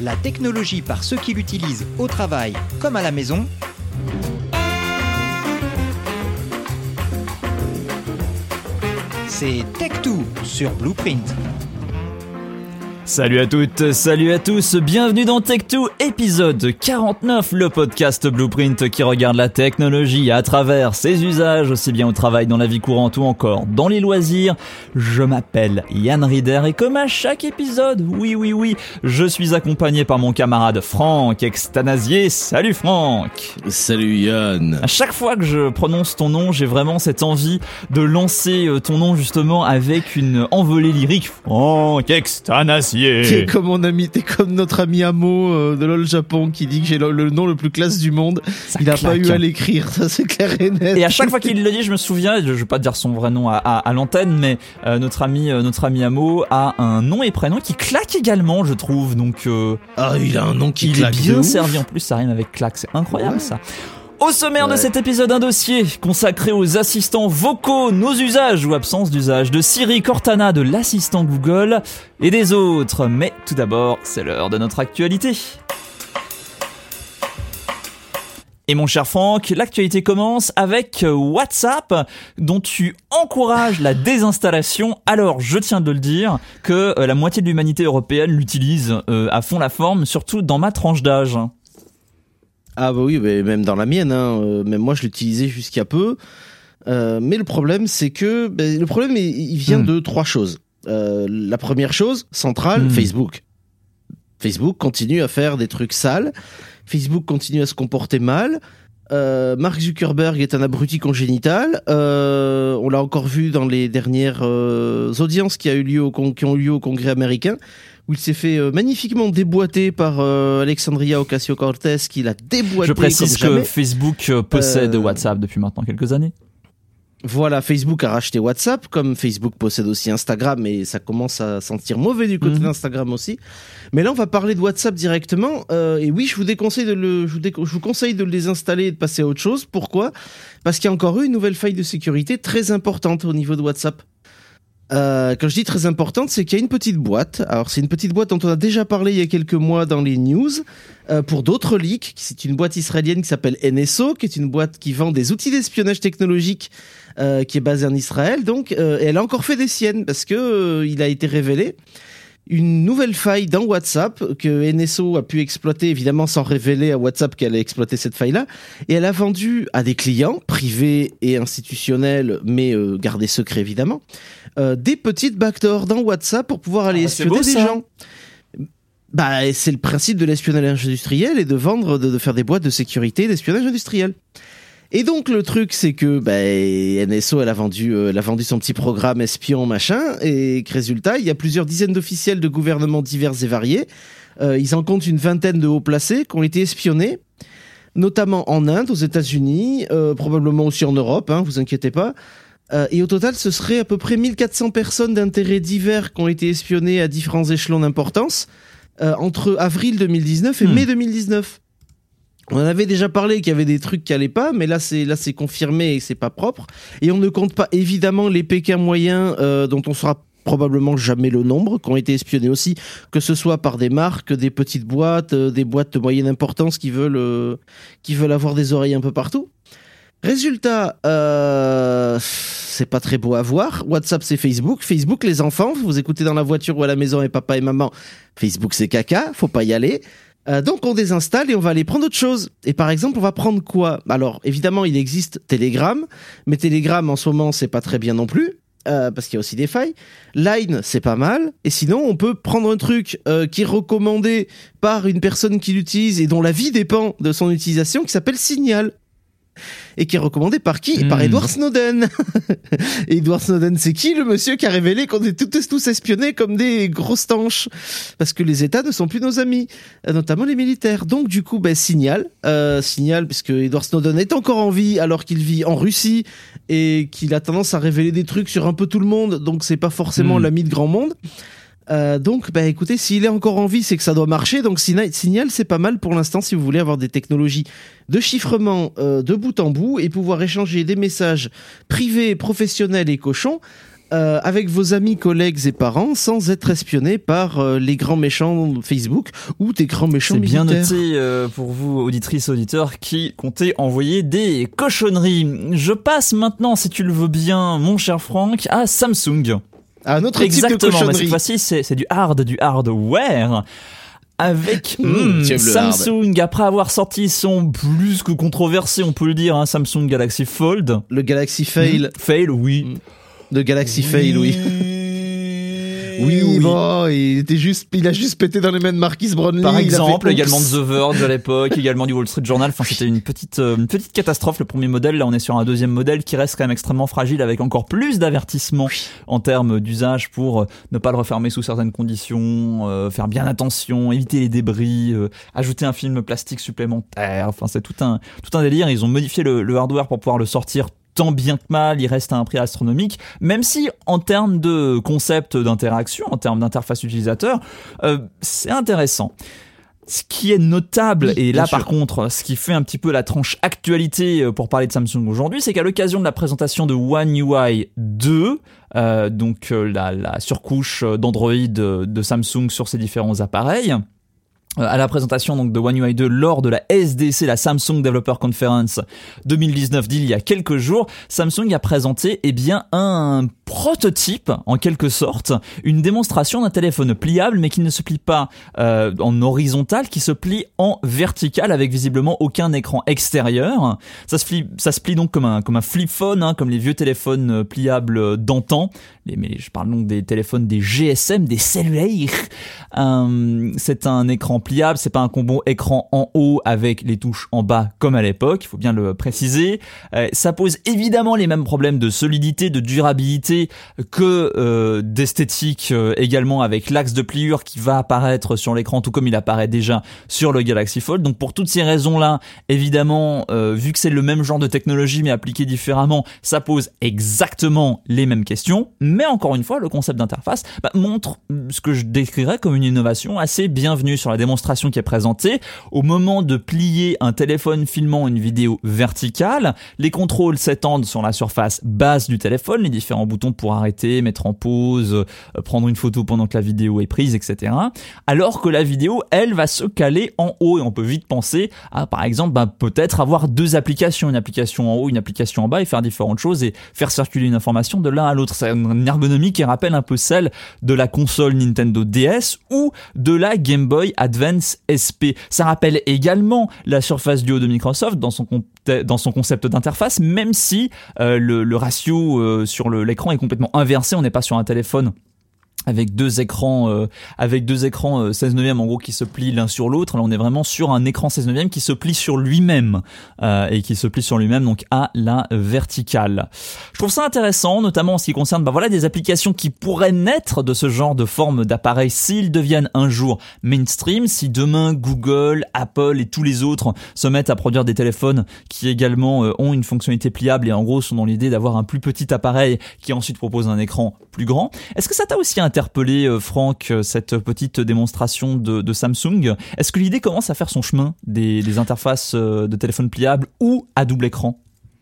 La technologie par ceux qui l'utilisent au travail comme à la maison. C'est Tech2 sur Blueprint. Salut à toutes, salut à tous, bienvenue dans Tech2 épisode 49, le podcast Blueprint qui regarde la technologie à travers ses usages, aussi bien au travail, dans la vie courante ou encore dans les loisirs. Je m'appelle Yann Rieder et comme à chaque épisode, oui oui oui, je suis accompagné par mon camarade Franck Extanasier. Salut Franck Salut Yann À chaque fois que je prononce ton nom, j'ai vraiment cette envie de lancer euh, ton nom justement avec une envolée lyrique. Franck Extanasier T'es comme mon ami, t'es comme notre ami Amo euh, de LOL Japon qui dit que j'ai le, le nom le plus classe du monde. Ça Il a claque. pas eu à l'écrire, ça c'est clair et net. Et à chaque fois qu'il le dit, je me souviens, je vais pas dire son vrai nom à, à- à l'antenne, mais euh, notre ami, euh, notre ami Amo a un nom et prénom qui claque également, je trouve. Donc, euh, Ah, il a un nom qui il est claque de bien ouf. servi en plus. Ça rime avec claque, c'est incroyable Ouais. ça. Au sommaire de cet épisode, un dossier consacré aux assistants vocaux, nos usages ou absence d'usage de Siri, Cortana, de l'assistant Google et des autres. Mais tout d'abord, c'est l'heure de notre actualité. Et mon cher Franck, l'actualité commence avec WhatsApp, dont tu encourages la désinstallation. Alors, je tiens de le dire, que euh, la moitié de l'humanité européenne l'utilise euh, à fond la forme, surtout dans ma tranche d'âge. Ah bah oui, même dans la mienne, hein, euh, même moi je l'utilisais jusqu'à peu. Euh, mais le problème, c'est que ben, le problème, il, vient Hmm. de trois choses. Euh, la première chose, centrale, Hmm. Facebook. Facebook continue à faire des trucs sales. Facebook continue à se comporter mal. Euh, Mark Zuckerberg est un abruti congénital. Euh, on l'a encore vu dans les dernières euh, audiences qui, a eu lieu au con- qui ont eu lieu au Congrès américain, où il s'est fait euh, magnifiquement déboîter par euh, Alexandria Ocasio-Cortez, qui l'a déboîté Je précise comme que jamais. Facebook euh, possède Euh, WhatsApp depuis maintenant quelques années. Voilà, Facebook a racheté WhatsApp, comme Facebook possède aussi Instagram, et ça commence à sentir mauvais du côté Mhm. d'Instagram aussi. Mais là, on va parler de WhatsApp directement. euh, et oui, je vous déconseille de le, je vous, déco- je vous conseille de le désinstaller et de passer à autre chose. Pourquoi? Parce qu'il y a encore eu une nouvelle faille de sécurité très importante au niveau de WhatsApp. Euh, quand je dis très importante, c'est qu'il y a une petite boîte. Alors, c'est une petite boîte dont on a déjà parlé il y a quelques mois dans les news. euh, pour d'autres leaks, c'est une boîte israélienne qui s'appelle NSO, qui est une boîte qui vend des outils d'espionnage technologique euh, qui est basée en Israël. Donc, euh, et elle a encore fait des siennes parce que euh, il a été révélé une nouvelle faille dans WhatsApp que NSO a pu exploiter, évidemment sans révéler à WhatsApp qu'elle a exploité cette faille-là. Et elle a vendu à des clients privés et institutionnels, mais euh, gardés secrets évidemment, euh, des petites backdoors dans WhatsApp pour pouvoir aller Ah, espionner beau, des ça. gens. Bah, c'est le principe de l'espionnage industriel et de vendre, de, de faire des boîtes de sécurité d'espionnage industriel. Et donc le truc c'est que bah, NSO elle a vendu euh, elle a vendu son petit programme espion machin et que résultat il y a plusieurs dizaines d'officiels de gouvernements divers et variés. Euh, ils en comptent une vingtaine de hauts placés qui ont été espionnés, notamment en Inde, aux États-Unis, euh, probablement aussi en Europe. Hein, vous inquiétez pas. Euh, et au total, ce serait à peu près 1400 personnes d'intérêts divers qui ont été espionnées à différents échelons d'importance euh, entre avril 2019 et Hmm. mai 2019. On en avait déjà parlé qu'il y avait des trucs qui allaient pas, mais là c'est là c'est confirmé et c'est pas propre. Et on ne compte pas évidemment les Pékins moyens euh, dont on saura probablement jamais le nombre, qui ont été espionnés aussi, que ce soit par des marques, des petites boîtes, des boîtes de moyenne importance qui veulent qui veulent avoir des oreilles un peu partout. Résultat, euh, c'est pas très beau à voir. WhatsApp, c'est Facebook. Facebook, les enfants, vous écoutez dans la voiture ou à la maison et papa et maman. Facebook, c'est caca, faut pas y aller. Euh, donc on désinstalle et on va aller prendre autre chose. Et par exemple, on va prendre quoi? Alors évidemment, il existe Telegram, mais Telegram en ce moment, c'est pas très bien non plus. euh, parce qu'il y a aussi des failles. Line, c'est pas mal. Et sinon, on peut prendre un truc euh, qui est recommandé par une personne qui l'utilise et dont la vie dépend de son utilisation, qui s'appelle Signal. Et qui est recommandé par qui? Par Hmm. Edward Snowden. et Edward Snowden, c'est qui le monsieur qui a révélé qu'on est tous, tous espionnés comme des grosses tanches? Parce que les États ne sont plus nos amis, notamment les militaires. Donc du coup, ben, signal, euh, signal, puisque Edward Snowden est encore en vie alors qu'il vit en Russie et qu'il a tendance à révéler des trucs sur un peu tout le monde, donc c'est pas forcément Hmm. l'ami de grand monde. Euh, donc, bah écoutez, s'il est encore en vie, c'est que ça doit marcher. Donc, Signal, c'est pas mal pour l'instant si vous voulez avoir des technologies de chiffrement euh, de bout en bout et pouvoir échanger des messages privés, professionnels et cochons euh, avec vos amis, collègues et parents sans être espionné par euh, les grands méchants Facebook ou des grands méchants C'est bien militaires. noté euh, pour vous, auditrices, auditeurs, qui comptez envoyer des cochonneries. Je passe maintenant, si tu le veux bien, mon cher Franck, à Samsung. Un autre type de Exactement, mais cochonnerie. cette fois-ci, c'est du hard, du hardware. Avec Mmh, hmm, le. Samsung, après avoir sorti son plus que controversé, on peut le dire, hein, Samsung Galaxy Fold. Le Galaxy Fail. Hmm, Fail, oui. Mm. De Galaxy Fail, oui. Oui, bon, il était juste, il a juste pété dans les mains de Marquis Brownlee. Par exemple, également de The Verge à l'époque, également du Wall Street Journal. Enfin, c'était une petite, euh, une petite catastrophe. Le premier modèle, là, on est sur un deuxième modèle qui reste quand même extrêmement fragile, avec encore plus d'avertissements en termes d'usage pour euh, ne pas le refermer sous certaines conditions, euh, faire bien attention, éviter les débris, euh, ajouter un film plastique supplémentaire. Enfin, c'est tout un, tout un délire. Ils ont modifié le, le hardware pour pouvoir le sortir tant bien que mal, il reste à un prix astronomique, même si en termes de concept d'interaction, en termes d'interface utilisateur, euh, c'est intéressant. Ce qui est notable, Oui, et là sûr. par contre, ce qui fait un petit peu la tranche actualité euh, pour parler de Samsung aujourd'hui, c'est qu'à l'occasion de la présentation de One UI 2, euh, donc euh, la, la surcouche euh, d'Android de Samsung sur ses différents appareils, à la présentation donc de One UI 2 lors de la SDC, la Samsung Developer Conference 2019 d'il y a quelques jours, Samsung a présenté eh bien un prototype en quelque sorte, une démonstration d'un téléphone pliable mais qui ne se plie pas euh, en horizontal, qui se plie en vertical avec visiblement aucun écran extérieur. Ça se plie, ça se plie donc comme un comme un flip phone, hein, comme les vieux téléphones euh, pliables euh, d'antan. Mais je parle donc des téléphones des GSM, des cellulaires. Euh, c'est un écran pliable, c'est pas un combo écran en haut avec les touches en bas comme à l'époque, il faut bien le préciser. Euh, ça pose évidemment les mêmes problèmes de solidité, de durabilité que euh, d'esthétique euh, également avec l'axe de pliure qui va apparaître sur l'écran tout comme il apparaît déjà sur le Galaxy Fold. Donc pour toutes ces raisons-là, évidemment, vu que c'est le même genre de technologie mais appliqué différemment, ça pose exactement les mêmes questions. Mais encore une fois, le concept d'interface bah, montre ce que je décrirais comme une innovation assez bienvenue sur la démonstration qui est présentée. Au moment de plier un téléphone filmant une vidéo verticale, les contrôles s'étendent sur la surface basse du téléphone, les différents boutons pour arrêter, mettre en pause, euh, prendre une photo pendant que la vidéo est prise, etc. Alors que la vidéo, elle, va se caler en haut et on peut vite penser à, par exemple, bah, peut-être avoir deux applications, une application en haut, une application en bas et faire différentes choses et faire circuler une information de l'un à l'autre. C'est une ergonomie qui rappelle un peu celle de la console Nintendo DS ou de la Game Boy Advance SP. Ça rappelle également la Surface Duo de Microsoft dans son, concept d'interface, même si euh, le, ratio euh, sur l'écran est complètement inversé. On n'est pas sur un téléphone avec deux écrans euh, avec deux écrans euh, 16 neuvième en gros qui se plient l'un sur l'autre. Là on est vraiment sur un écran 16 neuvième qui se plie sur lui-même euh, et qui se plie sur lui-même donc à la verticale. Je trouve ça intéressant notamment en ce qui concerne bah voilà des applications qui pourraient naître de ce genre de forme d'appareil. S'ils deviennent un jour mainstream si demain Google Apple et tous les autres se mettent à produire des téléphones qui également euh, ont une fonctionnalité pliable et en gros sont dans l'idée d'avoir un plus petit appareil qui ensuite propose un écran plus grand est-ce que ça t'a aussi interpellé, euh, Franck, euh, cette petite démonstration de, de Samsung Est-ce que l'idée commence à faire son chemin des, des interfaces euh, de téléphone pliable ou à double écran?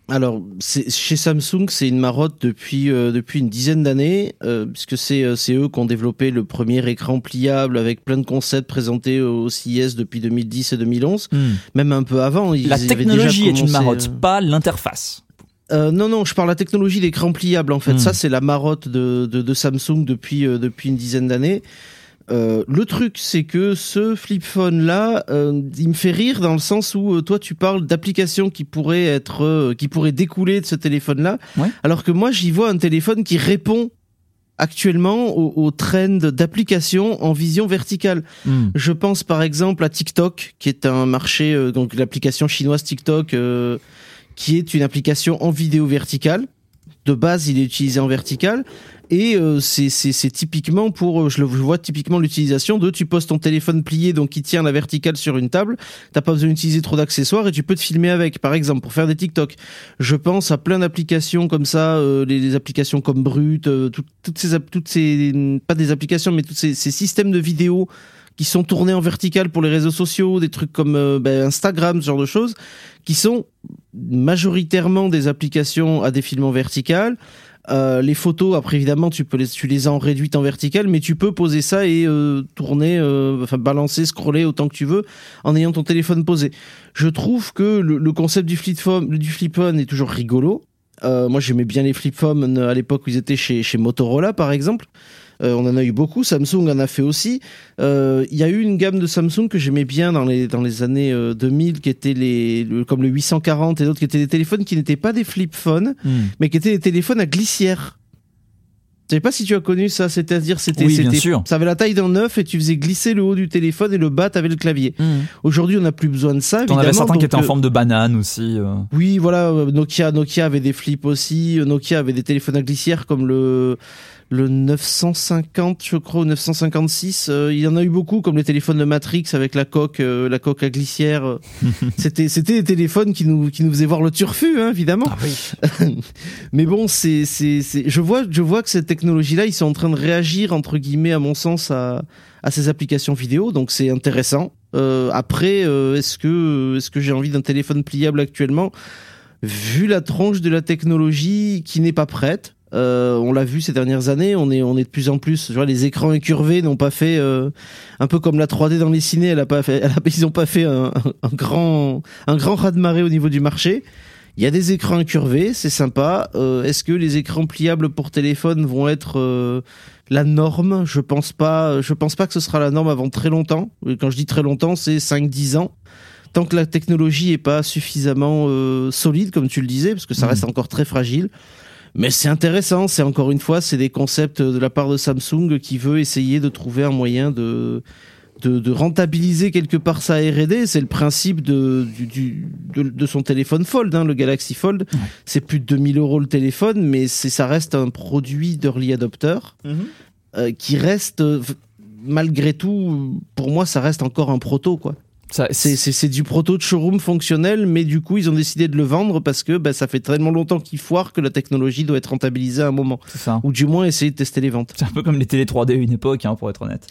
Alors, chez Samsung, c'est une marotte depuis, euh, depuis une dizaine d'années, euh, puisque c'est euh, eux qui ont développé le premier écran pliable avec plein de concepts présentés au CIS depuis 2010 et 2011, même un peu avant. Ils La déjà technologie est une marotte, pas l'interface. Euh, non, non, je parle de la technologie d'écran pliable en fait. Hmm. Ça, c'est la marotte de, de, de Samsung depuis, euh, depuis une dizaine d'années. Euh, le truc, c'est que ce flip phone là, euh, il me fait rire dans le sens où euh, toi tu parles d'applications qui pourraient être, euh, qui pourraient découler de ce téléphone là, Ouais. alors que moi j'y vois un téléphone qui répond actuellement au, au trend d'applications en vision verticale. Hmm. Je pense par exemple à TikTok, qui est un marché, euh, donc l'application chinoise TikTok, euh, qui est une application en vidéo verticale. De base, il est utilisé en vertical. Et euh, c'est typiquement pour, euh, je le vois typiquement l'utilisation de, tu poses ton téléphone plié, donc qui tient la verticale sur une table, t'as pas besoin d'utiliser trop d'accessoires et tu peux te filmer avec, par exemple, pour faire des TikTok. Je pense à plein d'applications comme ça, euh, les, applications comme Brut, euh, tout- toutes ces, toutes ces, pas des applications, mais tous ces, ces systèmes de vidéo qui sont tournés en vertical pour les réseaux sociaux, des trucs comme euh, ben, Instagram, ce genre de choses, qui sont majoritairement des applications à défilement vertical, Euh, les photos, après évidemment, tu peux les, tu les as en réduite en verticale, mais tu peux poser ça et euh, tourner, enfin balancer, scroller autant que tu veux en ayant ton téléphone posé. Je trouve que le, concept du flip phone, est toujours rigolo. Moi, j'aimais bien les flip phones à l'époque où ils étaient chez Motorola, par exemple. Euh, on en a eu beaucoup. Samsung en a fait aussi. Euh, Il y a eu une gamme de Samsung que j'aimais bien dans les dans les années euh, 2000, qui étaient les le- comme le 840 et d'autres, qui étaient des téléphones qui n'étaient pas des flip phones, Hmm. mais qui étaient des téléphones à glissière. Je sais pas si tu as connu ça, c'est-à-dire c'était Oui, c'était- sûr. ça avait la taille d'un œuf et tu faisais glisser le haut du téléphone et le bas t'avais le clavier. Hmm. Aujourd'hui, on n'a plus besoin de ça. T'en avais évidemment, certains qui étaient en euh, forme de banane aussi. euh. oui, voilà, euh, Nokia, Nokia avait des flips aussi. euh, Nokia avait des téléphones à glissière comme le le 950, je crois, ou 956. euh, il y en a eu beaucoup, comme les téléphones de Matrix avec la coque, euh, la coque à glissière. euh. c'était c'était des téléphones qui nous qui nous faisaient voir le turfu, hein, évidemment. Ah oui. Mais bon, c'est c'est c'est. Je vois je vois que cette technologie-là, ils sont en train de réagir entre guillemets, à mon sens, à à ces applications vidéo. Donc c'est intéressant. Euh, après, euh, est-ce que est-ce que j'ai envie d'un téléphone pliable actuellement? Vu la tronche de la technologie qui n'est pas prête. Euh, on l'a vu ces dernières années, on est on est de plus en plus. Tu vois, les écrans incurvés n'ont pas fait euh, un peu comme la 3D dans les ciné. Elle a pas fait, elle a- ils ont pas fait un, un- grand un grand raz de marée au niveau du marché. Il y a des écrans incurvés, c'est sympa. Euh, Est-ce que les écrans pliables pour téléphone vont être euh, la norme? Je pense pas. Je pense pas que ce sera la norme avant très longtemps. Quand je dis très longtemps, c'est 5-10 ans. Tant que la technologie est pas suffisamment euh, solide, comme tu le disais, parce que ça Mhm. reste encore très fragile. Mais c'est intéressant. C'est encore une fois, c'est des concepts de la part de Samsung qui veut essayer de trouver un moyen de de, de rentabiliser quelque part sa R&D. C'est le principe de, du, du- de, de son téléphone Fold, hein, le Galaxy Fold. Ouais. C'est plus de 2000 euros le téléphone, mais ça reste un produit d'early adopter euh, qui reste malgré tout, pour moi, ça reste encore un proto quoi. C'est du proto de showroom fonctionnel, mais du coup ils ont décidé de le vendre parce que bah, ça fait tellement longtemps qu'il foire que la technologie doit être rentabilisée à un moment, ça. ou du moins essayer de tester les ventes. C'est un peu comme les télé 3D à une époque, hein, pour être honnête.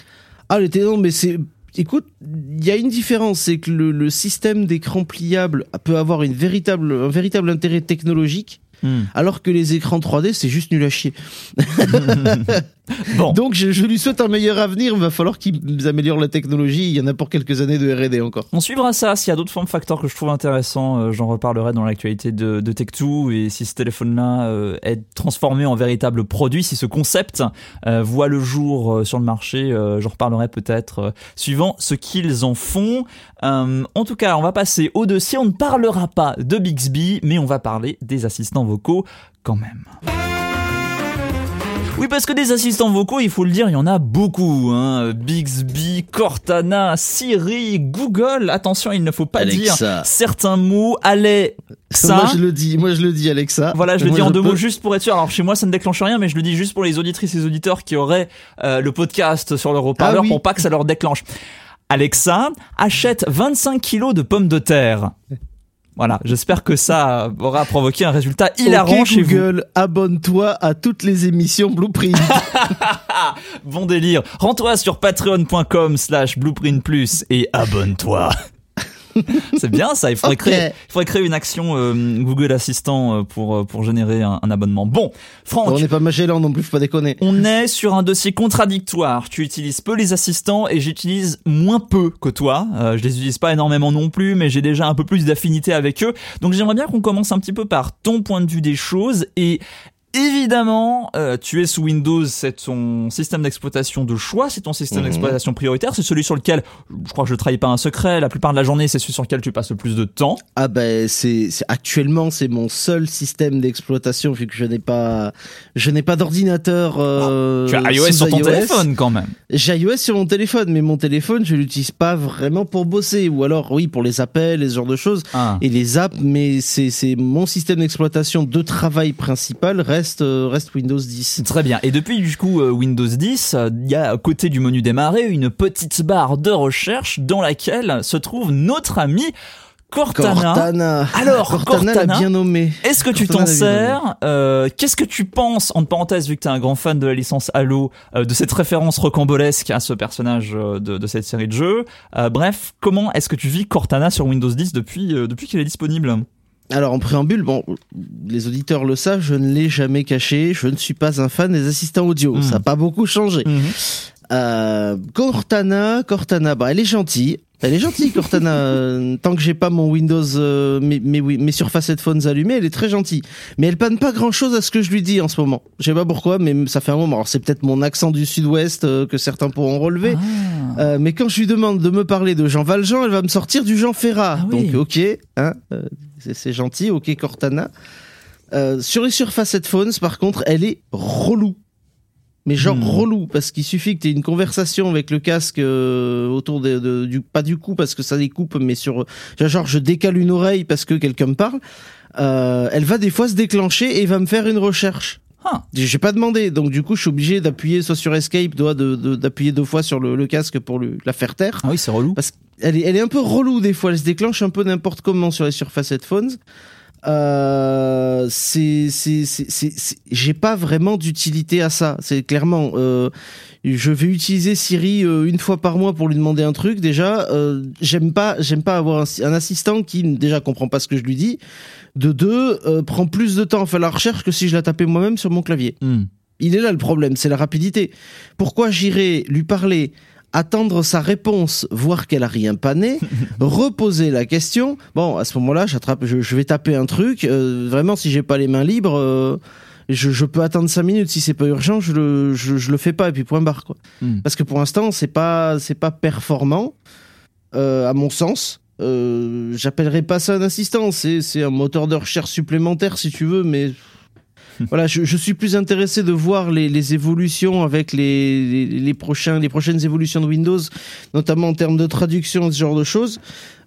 Ah, les télé- non, mais c'est. Écoute, il y a une différence, c'est que le, le système d'écran pliable peut avoir une véritable, un véritable intérêt technologique, Hmm. alors que les écrans 3D, c'est juste nul à chier. Bon. Donc, je, je lui souhaite un meilleur avenir, il va falloir qu'ils améliorent la technologie, il y en a pour quelques années de R&D encore. On suivra ça. S'il y a d'autres formes facteurs que je trouve intéressants, euh, j'en reparlerai dans l'actualité de, de Tech2. Et si ce téléphone-là euh, est transformé en véritable produit, si ce concept euh, voit le jour sur le marché, j'en reparlerai peut-être suivant ce qu'ils en font. En tout cas, on va passer au dossier. On ne parlera pas de Bixby, mais on va parler des assistants vocaux quand même. Oui, parce que des assistants vocaux, il faut le dire, il y en a beaucoup. Hein. Bixby, Cortana, Siri, Google. Attention, il ne faut pas dire certains mots. Allez, ça. Moi, je le dis, moi, je le dis, Alexa. Voilà, je le dis en deux peux- mots juste pour être sûr. Alors chez moi, ça ne déclenche rien, mais je le dis juste pour les auditrices et les auditeurs qui auraient euh, le podcast sur leur haut-parleur Ah oui. pour pas que ça leur déclenche. Alexa achète 25 kilos de pommes de terre. Voilà, j'espère que ça aura provoqué un résultat hilarant Ok, chez vous. Google, abonne-toi à toutes les émissions Blueprint. Bon délire. Rends-toi sur patreon.com slash blueprint plus et abonne-toi. C'est bien ça, il faudrait, créer, il faudrait créer une action euh, Google Assistant euh, pour, euh, pour générer un, un abonnement. Bon, Franck, on n'est pas Magellan non plus, faut pas déconner. on est sur un dossier contradictoire. Tu utilises peu les assistants et j'utilise moins peu que toi. Euh, je les utilise pas énormément non plus, mais j'ai déjà un peu plus d'affinité avec eux. Donc j'aimerais bien qu'on commence un petit peu par ton point de vue des choses et Évidemment, euh, tu es sous Windows, c'est ton système d'exploitation de choix, c'est ton système Mhm. d'exploitation prioritaire, c'est celui sur lequel, je crois que je ne trahis pas un secret, la plupart de la journée, c'est celui sur lequel tu passes le plus de temps. Ah ben c'est actuellement c'est mon seul système d'exploitation vu que je n'ai pas je n'ai pas d'ordinateur. euh, tu as iOS sur ton iOS. téléphone quand même. J'ai iOS sur mon téléphone, mais mon téléphone je l'utilise pas vraiment pour bosser ou alors oui pour les appels et ce genre de choses Ah. et les apps. Mais c'est c'est mon système d'exploitation de travail principal reste euh, reste Windows 10. Très bien. Et depuis du coup euh, Windows 10, euh, il y a à côté du menu démarrer une petite barre de recherche dans laquelle se trouve notre ami Cortana. Cortana. Alors, Cortana Cortana, bien nommé. Est-ce que tu t'en sers Euh, Qu'est-ce que tu penses, en parenthèse, vu que tu es un grand fan de la licence Halo, euh, de cette référence rocambolesque à ce personnage euh, de, de cette série de jeux Euh, Bref, comment est-ce que tu vis Cortana sur Windows 10 depuis, euh, depuis qu'il est disponible? Alors en préambule, bon, les auditeurs le savent, je ne l'ai jamais caché, je ne suis pas un fan des assistants audio. Mm. Ça n'a pas beaucoup changé. Euh, Cortana, Cortana, bah elle est gentille. Elle est gentille, Cortana. Tant que j'ai pas mon Windows, euh, mes, mes, mes Surface Headphones allumés, elle est très gentille. Mais elle panne pas grand chose à ce que je lui dis en ce moment. Je sais pas pourquoi, mais ça fait un moment. Alors c'est peut-être mon accent du Sud-Ouest euh, que certains pourront relever. Ah. Euh, mais quand je lui demande de me parler de Jean Valjean, elle va me sortir du Jean Ferrat. Ah oui. Donc ok, hein, c'est- c'est gentil, ok Cortana. Euh, sur les Surface Headphones, par contre, elle est relou. Mais genre Hmm. relou, parce qu'il suffit que tu aies une conversation avec le casque euh, autour de, de- du pas du coup parce que ça les coupe, mais sur genre je décale une oreille parce que quelqu'un me parle. Euh, elle va des fois se déclencher et va me faire une recherche. Ah. J'ai pas demandé, donc du coup je suis obligé d'appuyer soit sur Escape, doigt de- de- d'appuyer deux fois sur le, le casque pour la faire taire. Ah oui, c'est relou. Parce qu'elle est, elle est un peu relou des fois, elle se déclenche un peu n'importe comment sur les Surface Headphones. Euh, c'est, c'est, c'est, j'ai pas vraiment d'utilité à ça. C'est clairement, euh, je vais utiliser Siri euh, une fois par mois pour lui demander un truc. Déjà, euh, j'aime pas, j'aime pas avoir un, un assistant qui déjà comprend pas ce que je lui dis. De deux, euh, prend plus de temps à faire la recherche que si je la tapais moi-même sur mon clavier. Hmm. Il est là le problème, c'est la rapidité. Pourquoi j'irai lui parler, attendre sa réponse, voir qu'elle a rien pané, reposer la question Bon, à ce moment-là, j'attrape, je, je vais taper un truc. euh, vraiment, si j'ai pas les mains libres, euh, je, je peux attendre cinq minutes. Si c'est pas urgent, je le, je, je le fais pas et puis point barre quoi. Hmm. Parce que pour l'instant, c'est pas, c'est pas performant euh, à mon sens. Euh, J'appellerai pas ça un assistant, c'est c'est un moteur de recherche supplémentaire si tu veux, mais voilà, je, je suis plus intéressé de voir les, les évolutions avec les, les, les prochains, les prochaines évolutions de Windows, notamment en termes de traduction et ce genre de choses.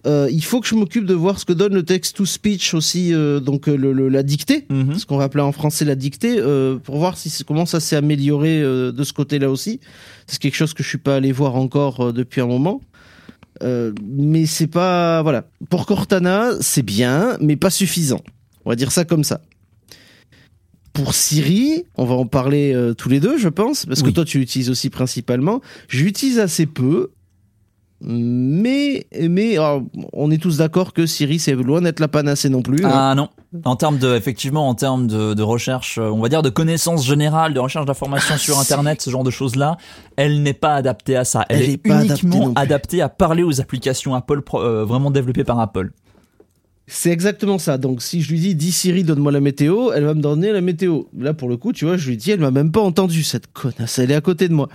Euh, il faut que je m'occupe de voir ce que donne le text-to-speech aussi, euh, donc euh, le, le- la dictée, Mhm. ce qu'on va appeler en français la dictée, euh, pour voir si comment ça s'est amélioré euh, de ce côté-là aussi. C'est quelque chose que je suis pas allé voir encore euh, depuis un moment. Euh, mais c'est pas voilà. Pour Cortana, c'est bien, mais pas suffisant. On va dire ça comme ça. Pour Siri, on va en parler euh, tous les deux, je pense, parce Oui. que toi tu l'utilises aussi principalement. J'utilise assez peu, mais mais alors, on est tous d'accord que Siri c'est loin d'être la panacée non plus. hein. Ah non. En termes de, effectivement, en termes de, de recherche, euh, on va dire de connaissances générales, de recherche d'informations sur c'est- Internet, ce genre de choses-là, elle n'est pas adaptée à ça. Elle, Elle est, adaptée uniquement plus. adaptée à parler aux applications Apple, euh, vraiment développées par Apple. C'est exactement ça. Donc si je lui dis dis Siri donne-moi la météo, elle va me donner la météo. Là pour le coup, tu vois, je lui dis elle m'a même pas entendu cette connasse. Elle est à côté de moi.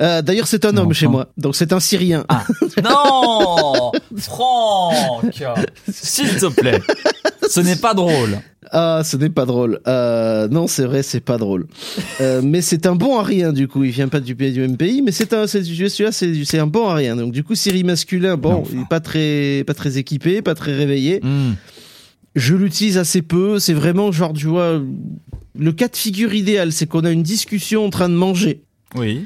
Euh, D'ailleurs c'est un homme Enfin. chez moi, donc c'est un Syrien. Ah. non Franck S'il te plaît. Ce n'est pas drôle. Ah, ce n'est pas drôle. Euh, non, c'est vrai, c'est pas drôle. Euh, mais c'est un bon à rien, du coup. Il vient pas du, pays- du même pays, mais c'est un, c'est- celui-là, c'est c'est un bon à rien. Donc, du coup, Siri masculin, bon, Enfin. il est pas très, pas très équipé, pas très réveillé. Hmm. Je l'utilise assez peu. C'est vraiment genre, tu vois, le cas de figure idéal, c'est qu'on a une discussion en train de manger. Oui.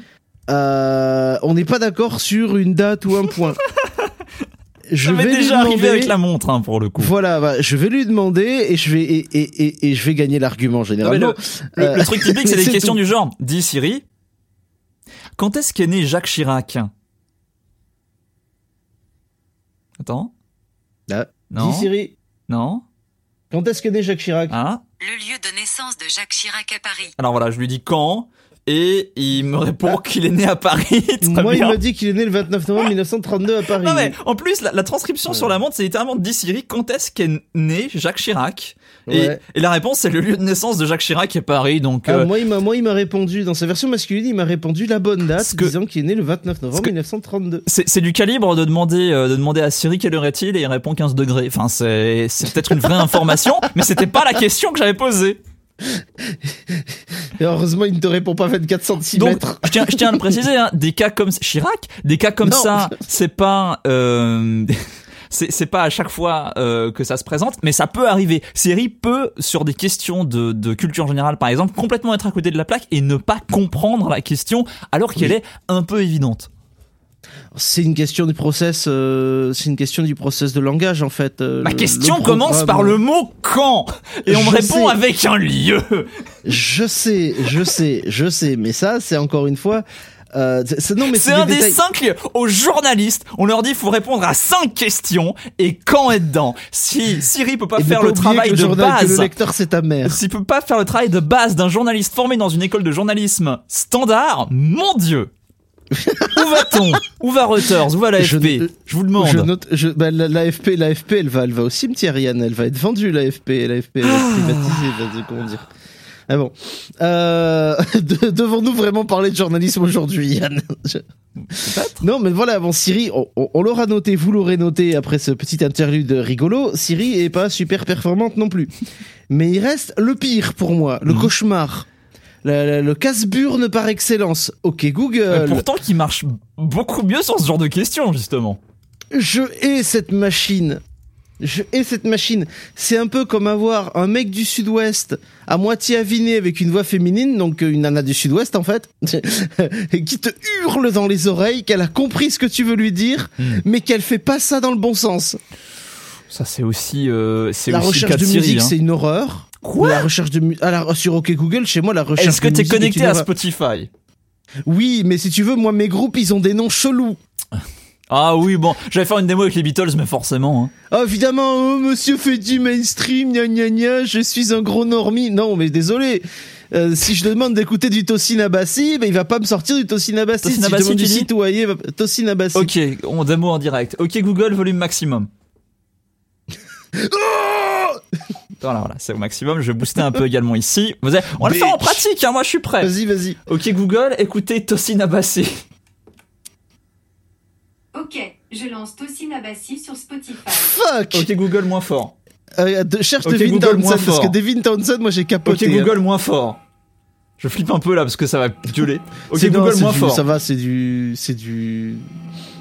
Euh, on n'est pas d'accord sur une date ou un point. Je Ça vais lui déjà arrivé demander- avec la montre, hein, pour le coup. Voilà, bah, je vais lui demander et je vais et, et, et, et je vais gagner l'argument généralement. Le, Euh, le truc typique, c'est des questions tout. du genre. Dis Siri, quand est-ce qu'est né Jacques Chirac? Attends. Ah, Non. Dis Siri, Non. quand est-ce qu'est né Jacques Chirac? Ah. Le lieu de naissance de Jacques Chirac à Paris. Alors voilà, je lui dis quand et il me répond qu'il est né à Paris. Moi, il bien. m'a dit qu'il est né le 29 novembre 1932 à Paris. Non mais en plus la, la transcription Ouais. sur la montre c'est littéralement dis Siri quand est-ce qu'est né Jacques Chirac et, Ouais. et la réponse c'est le lieu de naissance de Jacques Chirac est Paris donc Ah, euh, moi, il m'a, moi, il m'a répondu, dans sa version masculine, il m'a répondu la bonne date, que- disant qu'il est né le 29 novembre Ce que- 1932. c'est c'est du calibre de demander euh, de demander à Siri quelle heure est-il et il répond 15 degrés. Enfin c'est c'est peut-être une vraie information mais c'était pas la question que j'avais posée. Et heureusement, il ne te répond pas 24 cm. Donc, je tiens, je tiens à le préciser, hein, des cas comme Chirac, des cas comme Non. ça, c'est pas, euh, c'est pas à chaque fois euh, que ça se présente, mais ça peut arriver. Siri peut, sur des questions de, de culture générale, par exemple, complètement être à côté de la plaque et ne pas comprendre la question, alors qu'elle Oui. est un peu évidente. C'est une question du process, euh, c'est une question du process de langage, en fait. euh, Ma le- question le commence par le mot quand, et on me répond sais. avec un lieu. Je sais, je sais, je sais, mais ça, c'est encore une fois Euh, c'est- des un des cinq aux journalistes. On leur dit il faut répondre à cinq questions et quand est dedans. Si Siri peut pas Et faire pas le travail le de journal- base, le lecteur, c'est ta mère. s'il peut pas faire le travail de base d'un journaliste formé dans une école de journalisme standard, mon dieu. Où va-t-on? Où va Reuters? Où va l'AFP Je je, vous le demande. Je note, je, bah, la- l'AFP, l'AFP, elle va, elle va au cimetière, Yann. Elle va être vendue, l'AFP. L'AFP, elle va être privatisée, va- comment dire. Ah bon. Euh, de- devons-nous vraiment parler de journalisme aujourd'hui, Yann? Je- Peut-être. Non, mais voilà, bon, Siri, on, on- on l'aura noté, vous l'aurez noté après ce petit interlude rigolo. Siri est pas super performante non plus. Mais il reste le pire pour moi, le Mhm. cauchemar. Le casse-burne par excellence. Ok, Google. Euh, pourtant, qui marche beaucoup mieux sur ce genre de questions, justement. Je hais cette machine. Je hais cette machine. C'est un peu comme avoir un mec du sud-ouest à moitié aviné avec une voix féminine, donc euh, une nana du sud-ouest en fait, qui te hurle dans les oreilles qu'elle a compris ce que tu veux lui dire, Hmm. mais qu'elle fait pas ça dans le bon sens. Ça, c'est aussi, euh, c'est La aussi recherche de musique, hein. c'est une horreur. Quoi La recherche de mu- alors, sur OK Google, chez moi, la recherche Est-ce que de t'es musique est connecté une à. Spotify? Oui, mais si tu veux, moi, mes groupes, ils ont des noms chelous. Ah oui, bon, j'allais faire une démo avec les Beatles, mais forcément. hein. Oh, évidemment, oh, monsieur fait du mainstream, gna gna gna, je suis un gros normie. Non, mais désolé. Euh, si je demande d'écouter du Tosin Abassi, ben il va pas me sortir du Tosin Abassi. Tosin si je Abassi, demande du tu dis citoyen, il va... Tosin Abassi. Ok, on démo en direct. Ok, Google, volume maximum. Voilà, voilà, c'est au maximum. Je vais booster un peu également ici. Vous avez- On va le faire en pratique, hein, moi je suis prêt. Vas-y, vas-y. Ok, Google, écoutez Tosin Abassi. Ok, je lance Tosin Abassi sur Spotify. Fuck Ok, Google, moins fort. Euh, de- Cherche Ok, Devin Google, Townsend, moins parce fort. que Devin Townsend, moi j'ai Ok, capoté. hein. Google, moins fort. Je flippe un peu là parce que ça va gueuler. Ok, non, Google, moins du- fort. Ça va, c'est du... C'est du...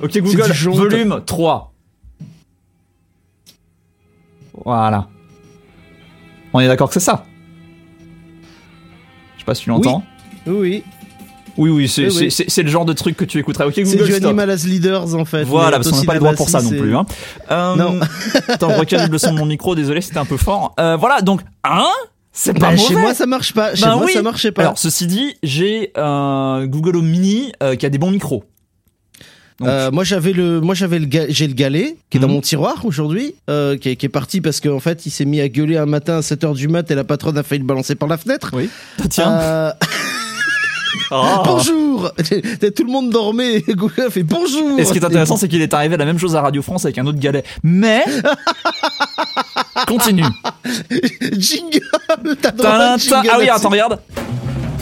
Ok, Google, du volume 3. Voilà. On est d'accord que c'est ça Je sais pas si tu l'entends. Oui, oui. Oui, oui, c'est Oui, c'est- oui. c'est- c'est le genre de truc que tu écouterais. Ok, C'est Google, du stop. Animal as Leaders, en fait. Voilà, parce qu'on n'a pas le droit pour ça non c'est- plus. Hein. Euh, Non. Attends, recalme le son de mon micro, désolé, c'était un peu fort. Euh, voilà, donc, hein? C'est pas Bah, mauvais chez moi, ça marche pas. Chez Ben moi, oui. ça marchait pas. Alors, ceci dit, j'ai un Google Home Mini euh, qui a des bons micros. Donc, Euh, moi j'avais le moi j'avais le j'ai le galet qui est dans Mhm. mon tiroir aujourd'hui euh, qui, est, qui est parti parce qu'en fait il s'est mis à gueuler un matin à 7h du mat et la patronne a failli le balancer par la fenêtre. oui. Tiens. Euh, Ah. bonjour Tout le monde dormait et Google fait bonjour Et ce qui est intéressant, c'est qu'il est arrivé la même chose à Radio France avec un autre galet. Mais. Continue. Jingle T'as droit à Ah oui, attends, regarde.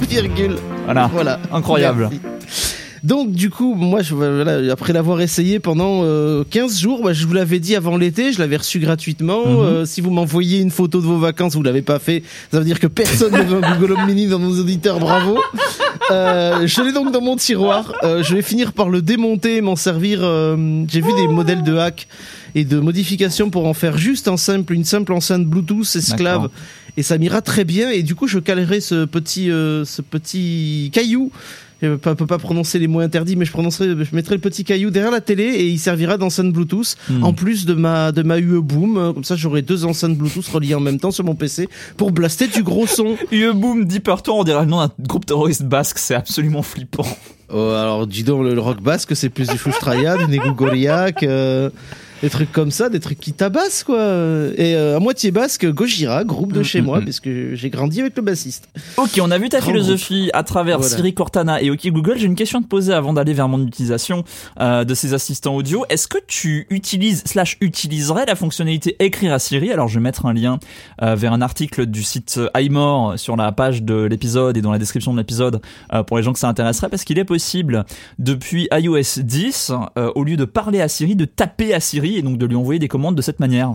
Virgule. Voilà. Voilà. Incroyable. Merci. Donc du coup, moi, je, voilà, après l'avoir essayé pendant euh, 15 jours, bah, je vous l'avais dit avant l'été, je l'avais reçu gratuitement. Mhm. Euh, si vous m'envoyez une photo de vos vacances, vous l'avez pas fait, ça veut dire que personne ne veut un Google Home Mini dans nos auditeurs, bravo. Euh, je l'ai donc dans mon tiroir. Euh, je vais finir par le démonter, m'en servir. euh, J'ai vu des modèles de hack et de modifications pour en faire juste un simple, une simple enceinte Bluetooth esclave. Et ça m'ira très bien. Et du coup, je calerai ce petit, euh, ce petit caillou. Je ne peux pas prononcer les mots interdits, mais je prononcerai, je mettrai le petit caillou derrière la télé et il servira d'enceinte Bluetooth Hmm. en plus de ma de ma UE Boom. Euh, Comme ça, j'aurai deux enceintes Bluetooth reliées en même temps sur mon PC pour blaster du gros son. UE Boom, Deeper Tour, on dirait le nom d'un groupe terroriste basque, c'est absolument flippant. Oh, alors, dis donc, le, le rock basque, c'est plus du Foustraya, du Nego Goliath, euh, des trucs comme ça, des trucs qui tabassent, quoi. Et euh, à moitié basque, Gojira, groupe de chez moi, mm. puisque j'ai grandi avec le bassiste. Ok, on a vu ta Grand philosophie à travers Voilà. Siri, Cortana et OK Google. J'ai une question à te poser avant d'aller vers mon utilisation euh, de ces assistants audio. Est-ce que tu utilises slash utiliserais la fonctionnalité écrire à Siri? Alors, je vais mettre un lien euh, vers un article du site iMore sur la page de l'épisode et dans la description de l'épisode euh, pour les gens que ça intéresserait parce qu'il est possible depuis iOS 10, euh, au lieu de parler à Siri, de taper à Siri et donc de lui envoyer des commandes de cette manière.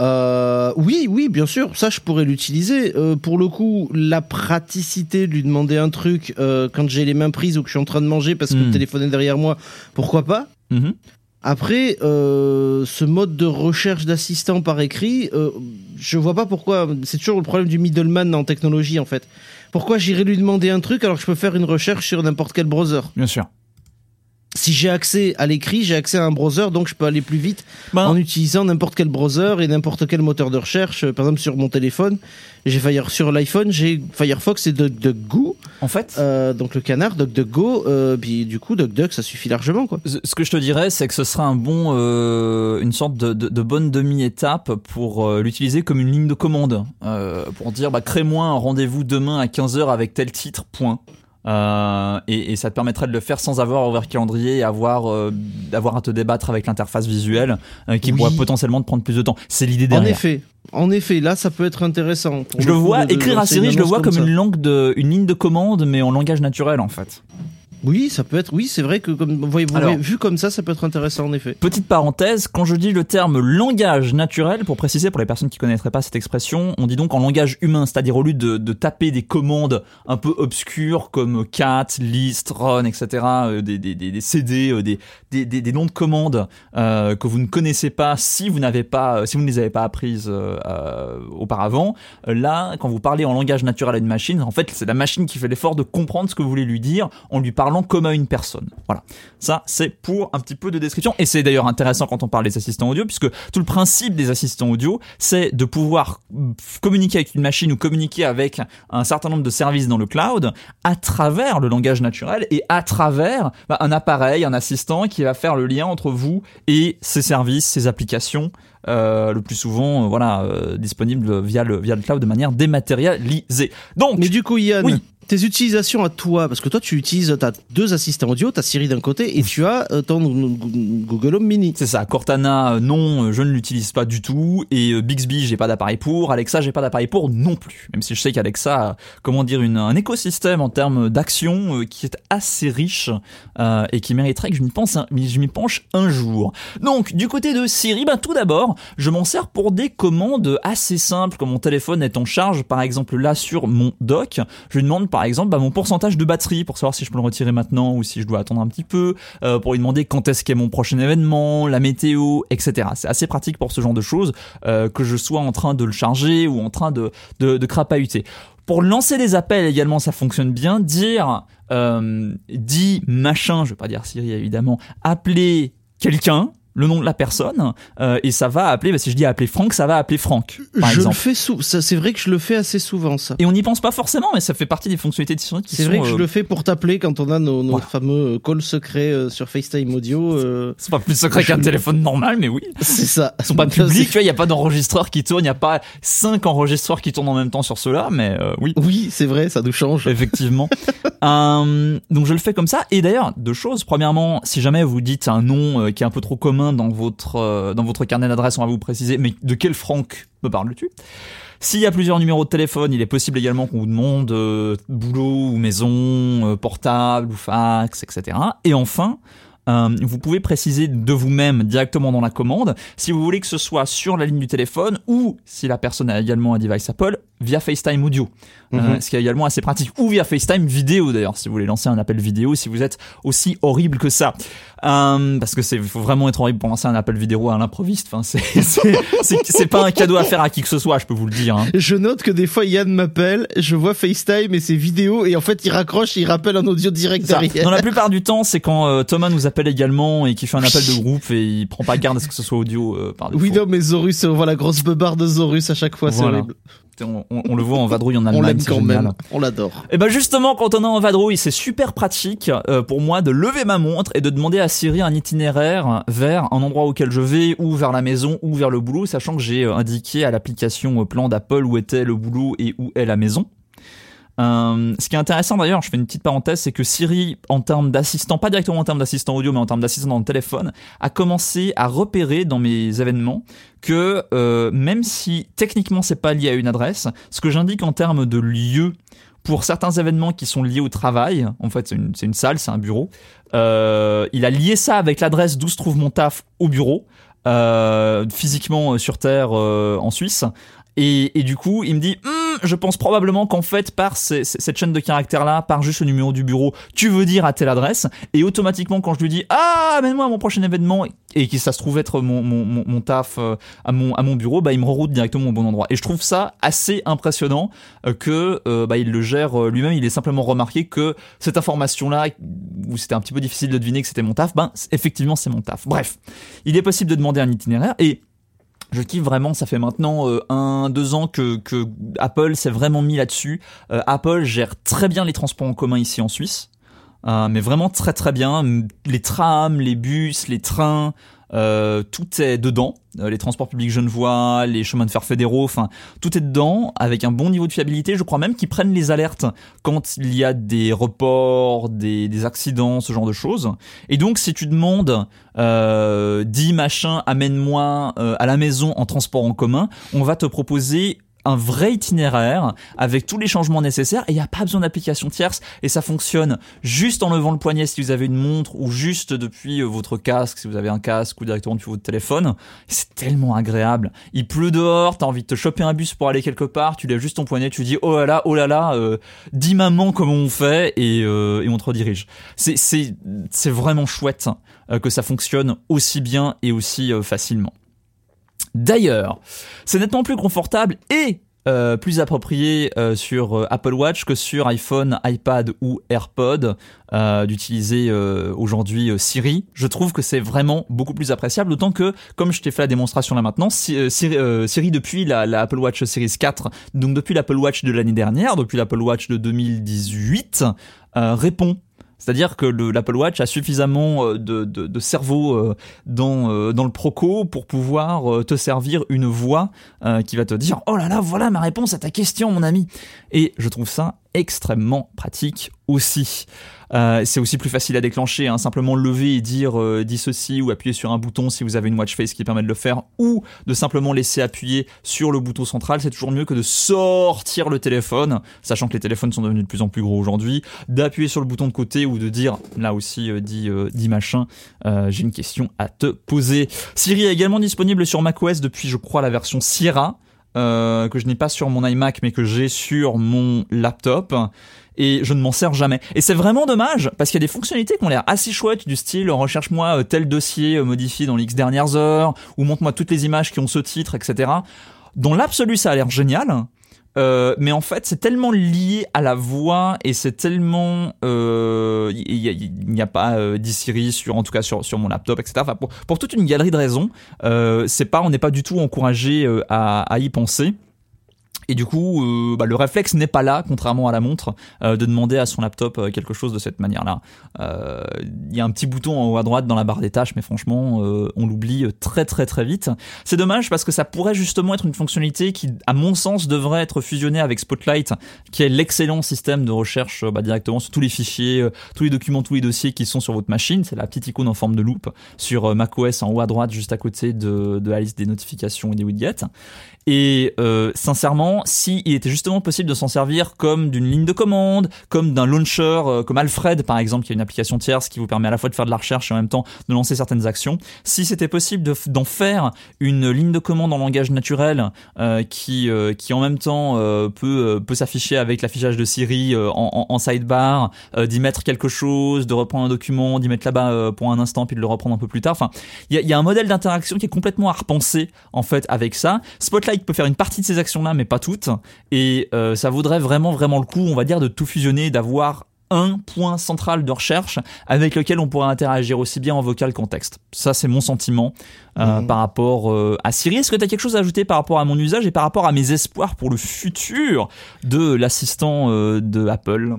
Euh, oui, oui, bien sûr, ça je pourrais l'utiliser. Euh, pour le coup, la praticité de lui demander un truc euh, quand j'ai les mains prises ou que je suis en train de manger parce que Hmm. le téléphone est derrière moi, pourquoi pas? Mhm. Après, ce mode de recherche d'assistant par écrit, je vois pas pourquoi. C'est toujours le problème du middleman en technologie en fait. Pourquoi j'irais lui demander un truc alors que je peux faire une recherche sur n'importe quel browser? Bien sûr. Si j'ai accès à l'écrit, j'ai accès à un browser, donc je peux aller plus vite Ben, en utilisant n'importe quel browser et n'importe quel moteur de recherche. Par exemple, sur mon téléphone, j'ai Fire sur l'iPhone, j'ai Firefox et DuckDuckGo, en fait, euh, donc le canard, DuckDuckGo. Euh, puis du coup, DuckDuck, ça suffit largement, quoi. Ce que je te dirais, c'est que ce sera un bon, euh, une sorte de, de, de bonne demi-étape pour l'utiliser comme une ligne de commande, pour dire bah, crée-moi un rendez-vous demain à 15h avec tel titre, point. Euh, et, et ça te permettrait de le faire sans avoir à calendrier et avoir, euh, d'avoir à te débattre avec l'interface visuelle euh, qui Oui. pourrait potentiellement te prendre plus de temps. C'est l'idée En derrière. effet, en effet, là, ça peut être intéressant. pour Je le vois de- écrire à Siri, je le vois comme, ça. une langue de, une ligne de commande, mais en langage naturel en fait. Oui, ça peut être. Oui, c'est vrai que comme vous voyez, vous Alors- vu comme ça, ça peut être intéressant en effet. Petite parenthèse, quand je dis le terme langage naturel, pour préciser pour les personnes qui connaîtraient pas cette expression, on dit donc en langage humain, c'est-à-dire au lieu de, de taper des commandes un peu obscures comme cat, list, run, etc., euh, des, des, des, des CD, euh, des, des, des, des noms de commandes euh, que vous ne connaissez pas si vous n'avez pas, si vous ne les avez pas apprises auparavant. Là, quand vous parlez en langage naturel à une machine, en fait, c'est la machine qui fait l'effort de comprendre ce que vous voulez lui dire en lui comme à une personne. Voilà. Ça, c'est pour un petit peu de description. Et c'est d'ailleurs intéressant quand on parle des assistants audio, puisque tout le principe des assistants audio, c'est de pouvoir mm, communiquer avec une machine ou communiquer avec un certain nombre de services dans le cloud à travers le langage naturel et à travers bah, un appareil, un assistant qui va faire le lien entre vous et ces services, ces applications. Euh, le plus souvent, euh, voilà, euh, disponibles via le via le cloud de manière dématérialisée. Donc, Mais du coup, Yann, Oui. tes utilisations à toi, parce que toi, tu utilises, t'as deux assistants audio, t'as Siri d'un côté et tu as ton Google Home Mini. C'est ça, Cortana, non, je ne l'utilise pas du tout. Et Bixby, j'ai pas d'appareil pour. Alexa, j'ai pas d'appareil pour non plus. Même si je sais qu'Alexa a, comment dire, une, un écosystème en termes d'action qui est assez riche et qui mériterait que je m'y pense, un- je m'y penche un jour. Donc, du côté de Siri, ben, tout d'abord, je m'en sers pour des commandes assez simples. Quand mon téléphone est en charge, par exemple là sur mon dock, je lui demande par exemple bah, mon pourcentage de batterie pour savoir si je peux le retirer maintenant ou si je dois attendre un petit peu, euh, pour lui demander quand est-ce qu'est mon prochain événement, la météo, etc. C'est assez pratique pour ce genre de choses, euh, que je sois en train de le charger ou en train de, de, de crapahuter. Pour lancer des appels également, ça fonctionne bien. Dire, euh, dit machin, je vais pas dire Siri évidemment, appeler quelqu'un, le nom de la personne, euh, et ça va appeler, bah, si je dis appeler Franck, ça va appeler Franck, par je exemple. le fais sou- ça, c'est vrai que je le fais assez souvent, ça. Et on n'y pense pas forcément, mais ça fait partie des fonctionnalités de Siri qui C'est vrai que je euh, le fais pour t'appeler quand on a nos, nos Voilà. fameux euh, calls secrets euh, sur FaceTime audio. euh, C'est pas plus secret qu'un téléphone normal, mais oui. c'est ça. Ils sont pas publics, tu vois, il n'y a pas d'enregistreur qui tourne, il n'y a pas cinq enregistreurs qui tournent en même temps sur ceux-là, mais euh, oui. Oui, c'est vrai, ça nous change. Effectivement. Euh, donc je le fais comme ça. Et d'ailleurs, deux choses. Premièrement, si jamais vous dites un nom euh, qui est un peu trop commun dans votre euh, dans votre carnet d'adresse, on va vous préciser. Mais de quel Franck me parles-tu? S'il y a plusieurs numéros de téléphone, il est possible également qu'on vous demande euh, boulot ou maison, euh, portable ou fax, etc. Et enfin. euh, vous pouvez préciser de vous-même directement dans la commande si vous voulez que ce soit sur la ligne du téléphone ou si la personne a également un device Apple via FaceTime Audio. Euh, Mhm. ce qui est également assez pratique. Ou via FaceTime vidéo d'ailleurs, si vous voulez lancer un appel vidéo, si vous êtes aussi horrible que ça. Euh, parce que c'est faut vraiment être horrible pour lancer un appel vidéo à l'improviste. Enfin, c'est c'est c'est- c'est pas un cadeau à faire à qui que ce soit, je peux vous le dire. hein. Je note que des fois Yann m'appelle, je vois FaceTime et ses vidéos et en fait il raccroche et il rappelle un audio direct derrière. Dans la plupart du temps, c'est quand euh, Thomas nous appelle également et qu'il fait un appel de groupe et il prend pas garde à ce que ce soit audio euh, par défaut. Oui, non, mais Zorus, on voit la grosse beubare de Zorus à chaque fois, c'est Voilà. horrible. On, on- on le voit en vadrouille en On Allemagne, l'aime c'est quand génial. même, on l'adore. Et ben justement, quand on est en vadrouille, c'est super pratique euh, pour moi de lever ma montre et de demander à Siri un itinéraire vers un endroit auquel je vais, ou vers la maison, ou vers le boulot, sachant que j'ai euh, indiqué à l'application euh, plan d'Apple où était le boulot et où est la maison. Euh, ce qui est intéressant d'ailleurs, je fais une petite parenthèse, c'est que Siri, en termes d'assistant, pas directement en termes d'assistant audio, mais en termes d'assistant dans le téléphone, a commencé à repérer dans mes événements que euh, même si techniquement c'est pas lié à une adresse, ce que j'indique en termes de lieu pour certains événements qui sont liés au travail, en fait c'est une, salle, c'est un bureau, euh, il a lié ça avec l'adresse d'où se trouve mon taf au bureau, physiquement sur Terre en Suisse. Et, et du coup, il me dit, Hum, je pense probablement qu'en fait, par ces- ces- cette chaîne de caractères-là, par juste le numéro du bureau, tu veux dire à telle adresse, et automatiquement, quand je lui dis Ah, amène-moi à mon prochain événement, et que ça se trouve être mon, mon, mon, taf euh, à, mon, à mon bureau, bah, il me reroute directement au bon endroit. Et je trouve ça assez impressionnant euh, que euh, bah, il le gère euh, lui-même. Il est simplement remarqué que cette information-là, où c'était un petit peu difficile de deviner que c'était mon taf, ben, effectivement, c'est mon taf. Bref, il est possible de demander un itinéraire, et je kiffe vraiment, ça fait maintenant euh, un, deux ans que, que Apple s'est vraiment mis là-dessus. Euh, Apple gère très bien les transports en commun ici en Suisse, euh, mais vraiment très très bien. Les trams, les bus, les trains, euh, tout est dedans. Euh, les transports publics genevois, les chemins de fer fédéraux, enfin tout est dedans avec un bon niveau de fiabilité. Je crois même qu'ils prennent les alertes quand il y a des reports, des, accidents, ce genre de choses. Et donc si tu demandes euh, dis machin, amène-moi euh, à la maison en transport en commun, on va te proposer un vrai itinéraire avec tous les changements nécessaires et il n'y a pas besoin d'application tierce et ça fonctionne juste en levant le poignet si vous avez une montre ou juste depuis euh, votre casque si vous avez un casque ou directement depuis votre téléphone. C'est tellement agréable. Il pleut dehors t'as envie de te choper un bus pour aller quelque part tu lèves juste ton poignet tu dis oh là là oh là là euh, dis maman comment on fait et, euh, et on te redirige. C'est c'est c'est vraiment chouette euh, que ça fonctionne aussi bien et aussi euh, facilement D'ailleurs, c'est nettement plus confortable et euh, plus approprié euh, sur euh, Apple Watch que sur iPhone, iPad ou AirPod d'utiliser aujourd'hui Siri. Je trouve que c'est vraiment beaucoup plus appréciable, d'autant que, comme je t'ai fait la démonstration là maintenant, Si- Siri, depuis la, la Apple Watch Series 4, donc depuis l'Apple Watch de l'année dernière, depuis l'Apple Watch de 2018, euh, répond c'est-à-dire que le- l'Apple Watch a suffisamment euh, de, cerveau euh, dans, euh, dans le proco pour pouvoir te servir une voix qui va te dire Oh là là, voilà ma réponse à ta question, mon ami. Et je trouve ça extrêmement pratique Euh, c'est aussi plus facile à déclencher, hein, simplement lever et dire euh, dis ceci ou appuyer sur un bouton si vous avez une watch face qui permet de le faire ou de simplement laisser appuyer sur le bouton central, c'est toujours mieux que de sortir le téléphone, sachant que les téléphones sont devenus de plus en plus gros aujourd'hui, d'appuyer sur le bouton de côté ou de dire là aussi euh, dis, euh, dis machin, euh, j'ai une question à te poser. Siri est également disponible sur macOS depuis je crois la version Sierra. que je n'ai pas sur mon iMac mais que j'ai sur mon laptop et je ne m'en sers jamais. Et c'est vraiment dommage parce qu'il y a des fonctionnalités qui ont l'air assez chouettes du style recherche-moi euh, tel dossier euh, modifié dans les X dernières heures ou montre-moi toutes les images qui ont ce titre, etc. Dans l'absolu, ça a l'air génial. Euh, mais en fait, c'est tellement lié à la voix et c'est tellement euh, il n'y a pas euh, sur en tout cas sur sur mon laptop, etc. Pour, toute une galerie de raisons, euh, c'est pas on n'est pas du tout encouragé euh, à y penser. Et du coup, euh, bah, le réflexe n'est pas là, contrairement à la montre, euh, de demander à son laptop euh, quelque chose de cette manière-là. Il y a un petit bouton en haut à droite dans la barre des tâches, mais franchement, on l'oublie très très très vite. C'est dommage parce que ça pourrait justement être une fonctionnalité qui, à mon sens, devrait être fusionnée avec Spotlight, qui est l'excellent système de recherche bah, directement sur tous les fichiers, tous les documents, tous les dossiers qui sont sur votre machine. C'est la petite icône en forme de loupe sur macOS en haut à droite, juste à côté de, de la liste des notifications et des widgets. Et euh, sincèrement, si il était justement possible de s'en servir comme d'une ligne de commande, comme d'un launcher, euh, comme Alfred par exemple, qui est une application tierce qui vous permet à la fois de faire de la recherche et en même temps de lancer certaines actions, si c'était possible d'en faire une ligne de commande en langage naturel euh, qui euh, qui en même temps peut peut s'afficher avec l'affichage de Siri en, sidebar, d'y mettre quelque chose, de reprendre un document, d'y mettre là-bas pour un instant puis de le reprendre un peu plus tard. Enfin, il y a, y a un modèle d'interaction qui est complètement à repenser en fait avec ça. Spotlight peut faire une partie de ces actions-là, mais pas toutes. Et euh, ça vaudrait vraiment vraiment le coup, on va dire, de tout fusionner, d'avoir un point central de recherche avec lequel on pourrait interagir aussi bien en vocal qu'en texte. Ça, c'est mon sentiment euh, Mhm. par rapport euh, à Siri. Est-ce que tu as quelque chose à ajouter par rapport à mon usage et par rapport à mes espoirs pour le futur de l'assistant euh, de Apple?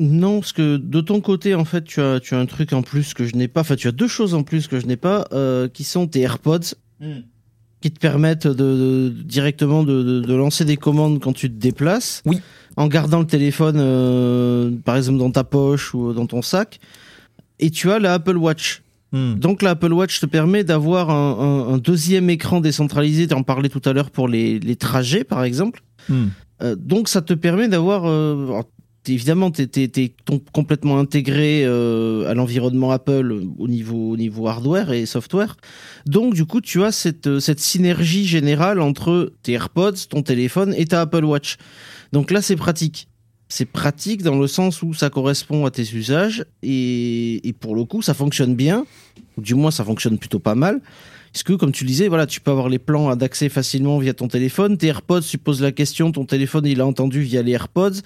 Non, parce que de ton côté, en fait, tu as, tu as un truc en plus que je n'ai pas. Enfin, tu as deux choses en plus que je n'ai pas, qui sont tes AirPods, qui te permettent de, de- directement de, de- de lancer des commandes quand tu te déplaces. Oui. En gardant le téléphone, euh, par exemple, dans ta poche ou dans ton sac. Et tu as la Apple Watch. Hmm. Donc la Apple Watch te permet d'avoir un, un- un deuxième écran décentralisé. Tu en parlais tout à l'heure pour les, les trajets, par exemple. Hmm. Euh, donc ça te permet d'avoir. Euh, évidemment, tu es, complètement intégré euh, à l'environnement Apple au niveau, au niveau hardware et software. Donc, du coup, tu as cette, euh, cette synergie générale entre tes AirPods, ton téléphone et ta Apple Watch. Donc là, c'est pratique. C'est pratique dans le sens où ça correspond à tes usages et, et pour le coup, ça fonctionne bien. Ou du moins, ça fonctionne plutôt pas mal. Parce que, comme tu le disais, voilà, tu peux avoir les plans d'accès facilement via ton téléphone. Tes AirPods, tu poses la question, ton téléphone, il a entendu via les AirPods.